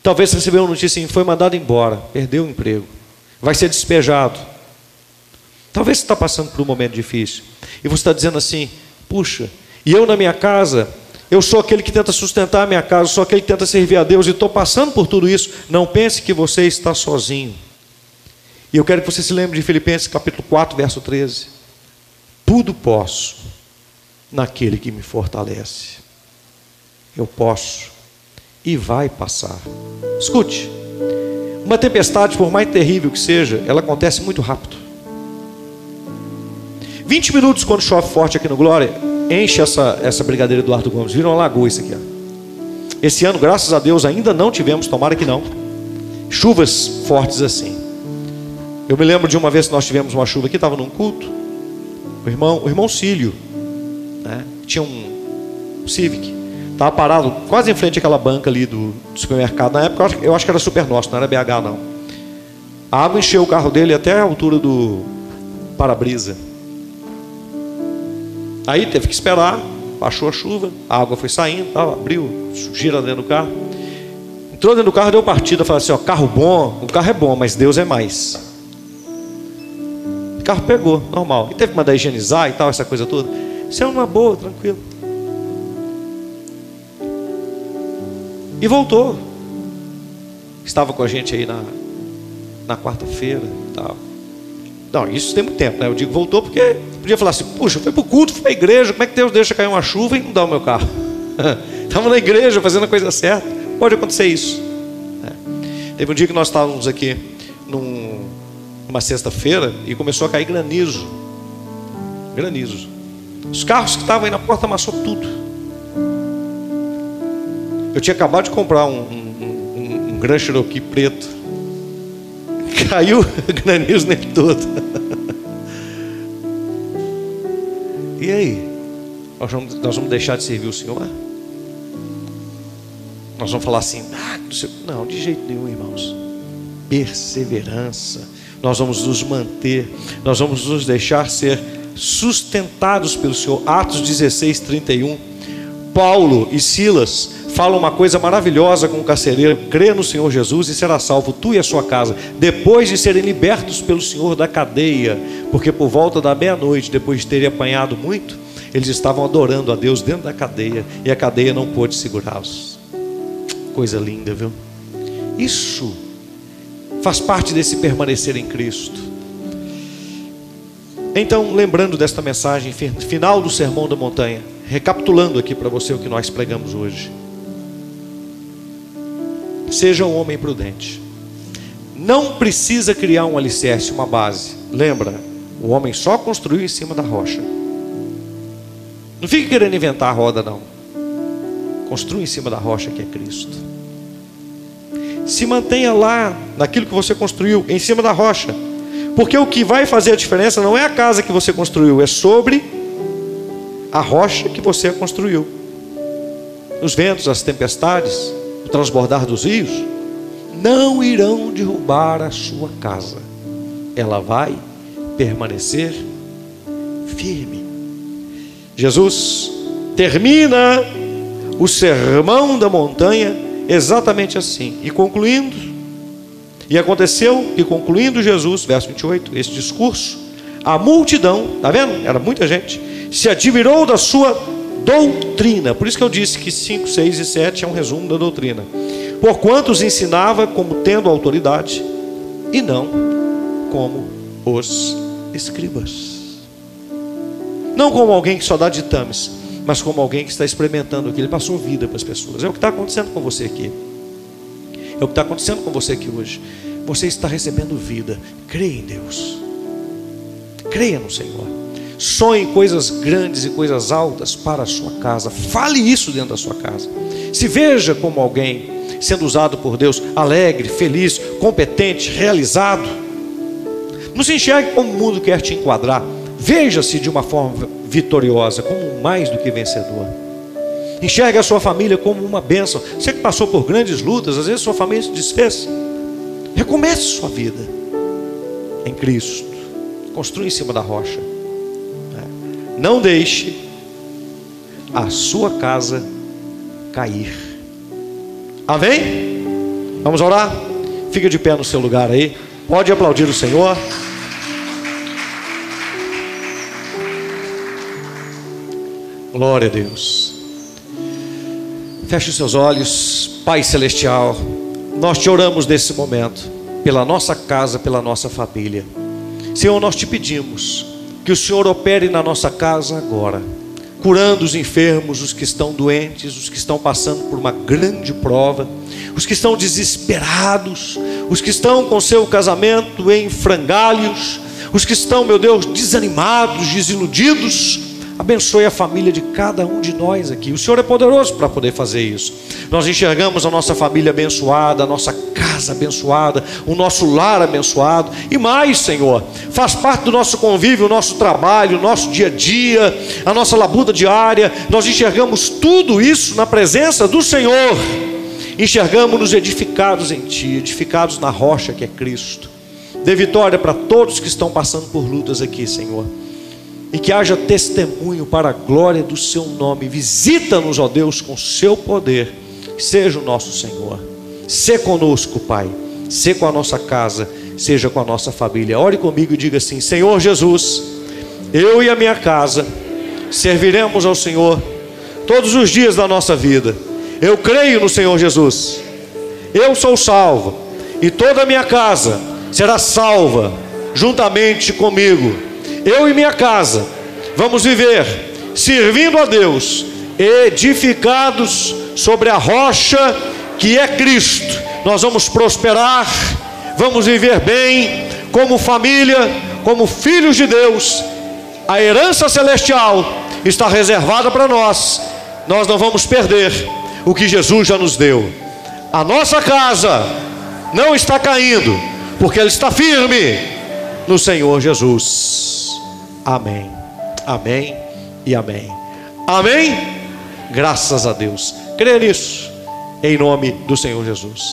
Talvez recebeu uma notícia e foi mandado embora, perdeu o emprego, vai ser despejado. Talvez você está passando por um momento difícil e você está dizendo assim: puxa, e eu na minha casa, eu sou aquele que tenta sustentar a minha casa, sou aquele que tenta servir a Deus e estou passando por tudo isso. Não pense que você está sozinho. E eu quero que você se lembre de Filipenses capítulo 4, verso 13. Tudo posso naquele que me fortalece. Eu posso e vai passar. Escute, uma tempestade, por mais terrível que seja, ela acontece muito rápido. 20 minutos quando chove forte aqui no Glória, enche essa, essa brigadeira Eduardo Gomes. Viram uma lagoa isso aqui. Ó. Esse ano, graças a Deus, ainda não tivemos, tomara que não, chuvas fortes assim. Eu me lembro de uma vez que nós tivemos uma chuva aqui, estava num culto. O irmão, o irmão Cílio, né, tinha um Civic, estava parado quase em frente àquela banca ali do, do supermercado. Na época eu acho, que era super nosso, não era BH não. A água encheu o carro dele até a altura do para-brisa. Aí teve que esperar, baixou a chuva, a água foi saindo, tal, abriu, gira dentro do carro. Entrou dentro do carro, deu partida, falou assim: ó, carro bom, o carro é bom, mas Deus é mais. O carro pegou, normal. E teve que mandar higienizar e tal, essa coisa toda. Isso é uma boa, tranquilo. E voltou. Estava com a gente aí na, na quarta-feira tal. Não, isso tem muito tempo, né? Eu digo voltou porque podia falar assim, puxa, foi para o culto, foi para a igreja, como é que Deus deixa cair uma chuva e não dá o meu carro? Estava na igreja fazendo a coisa certa. Pode acontecer isso. É. Teve um dia que nós estávamos aqui num, numa sexta-feira e começou a cair granizo. Granizo. Os carros que estavam aí na porta amassou tudo. Eu tinha acabado de comprar um, um, um, um Cherokee preto. Caiu granizo nele todo. E aí? Nós vamos, nós vamos deixar de servir o Senhor? Nós vamos falar assim, ah, não, de jeito nenhum, irmãos. Perseverança. Nós vamos nos manter, nós vamos nos deixar ser sustentados pelo Senhor. Atos 16, 31. Paulo e Silas falam uma coisa maravilhosa com o carcereiro: crê no Senhor Jesus e será salvo tu e a sua casa, depois de serem libertos pelo Senhor da cadeia, porque por volta da meia-noite, depois de terem apanhado muito, eles estavam adorando a Deus dentro da cadeia e a cadeia não pôde segurá-los. Coisa linda, viu? Isso faz parte desse permanecer em Cristo. Então, lembrando desta mensagem final do Sermão da Montanha, recapitulando aqui para você o que nós pregamos hoje. Seja um homem prudente. Não precisa criar um alicerce, uma base. Lembra, o homem só construiu em cima da rocha. Não fique querendo inventar a roda, não. Construa em cima da rocha que é Cristo. Se mantenha lá, naquilo que você construiu, em cima da rocha. Porque o que vai fazer a diferença não é a casa que você construiu, é sobre a rocha que você construiu. Os ventos, as tempestades, transbordar dos rios, não irão derrubar a sua casa. Ela vai permanecer firme. Jesus termina o sermão da montanha exatamente assim. E concluindo, e aconteceu que concluindo Jesus, verso 28, esse discurso, a multidão, tá vendo? Era muita gente, se admirou da sua doutrina. Por isso que eu disse que 5, 6 e 7 é um resumo da doutrina. Por quantos ensinava como tendo autoridade e não como os escribas. Não como alguém que só dá ditames, mas como alguém que está experimentando aquilo. Ele passou vida para as pessoas. É o que está acontecendo com você aqui. É o que está acontecendo com você aqui hoje. Você está recebendo vida. Creia em Deus. Creia no Senhor. Sonhe coisas grandes e coisas altas para a sua casa. Fale isso dentro da sua casa. Se veja como alguém sendo usado por Deus, alegre, feliz, competente, realizado. Não se enxergue como o mundo quer te enquadrar. Veja-se de uma forma vitoriosa, como mais do que vencedor. Enxergue a sua família como uma bênção. Você que passou por grandes lutas, às vezes sua família se desfez. Recomece sua vida em Cristo. Construa em cima da rocha. Não deixe a sua casa cair. Amém? Vamos orar? Fica de pé no seu lugar aí. Pode aplaudir o Senhor. Glória a Deus. Feche os seus olhos, Pai Celestial. Nós te oramos nesse momento, pela nossa casa, pela nossa família. Senhor, nós te pedimos que o Senhor opere na nossa casa agora, curando os enfermos, os que estão doentes, os que estão passando por uma grande prova, os que estão desesperados, os que estão com seu casamento em frangalhos, os que estão, meu Deus, desanimados, desiludidos Abençoe a família de cada um de nós aqui. O Senhor é poderoso para poder fazer isso. Nós enxergamos a nossa família abençoada, a nossa casa abençoada, o nosso lar abençoado. E mais, Senhor, faz parte do nosso convívio, o nosso trabalho, o nosso dia a dia, a nossa labuta diária. Nós enxergamos tudo isso na presença do Senhor. Enxergamos-nos edificados em Ti, edificados na rocha que é Cristo. Dê vitória para todos que estão passando por lutas aqui, Senhor e que haja testemunho para a glória do seu nome. Visita-nos, ó Deus, com seu poder. Seja o nosso Senhor. Se conosco, Pai. Se com a nossa casa, seja com a nossa família. Ore comigo e diga assim: Senhor Jesus, eu e a minha casa serviremos ao Senhor todos os dias da nossa vida. Eu creio no Senhor Jesus. Eu sou salvo e toda a minha casa será salva juntamente comigo eu e minha casa vamos viver servindo a Deus, edificados sobre a rocha que é Cristo. Nós vamos prosperar, vamos viver bem, como família, como filhos de Deus. A herança celestial está reservada para nós. Nós não vamos perder o que Jesus já nos deu. A nossa casa não está caindo, porque ela está firme no Senhor Jesus. Amém. Amém e amém. Amém? Graças a Deus. Crê nisso, em nome do Senhor Jesus.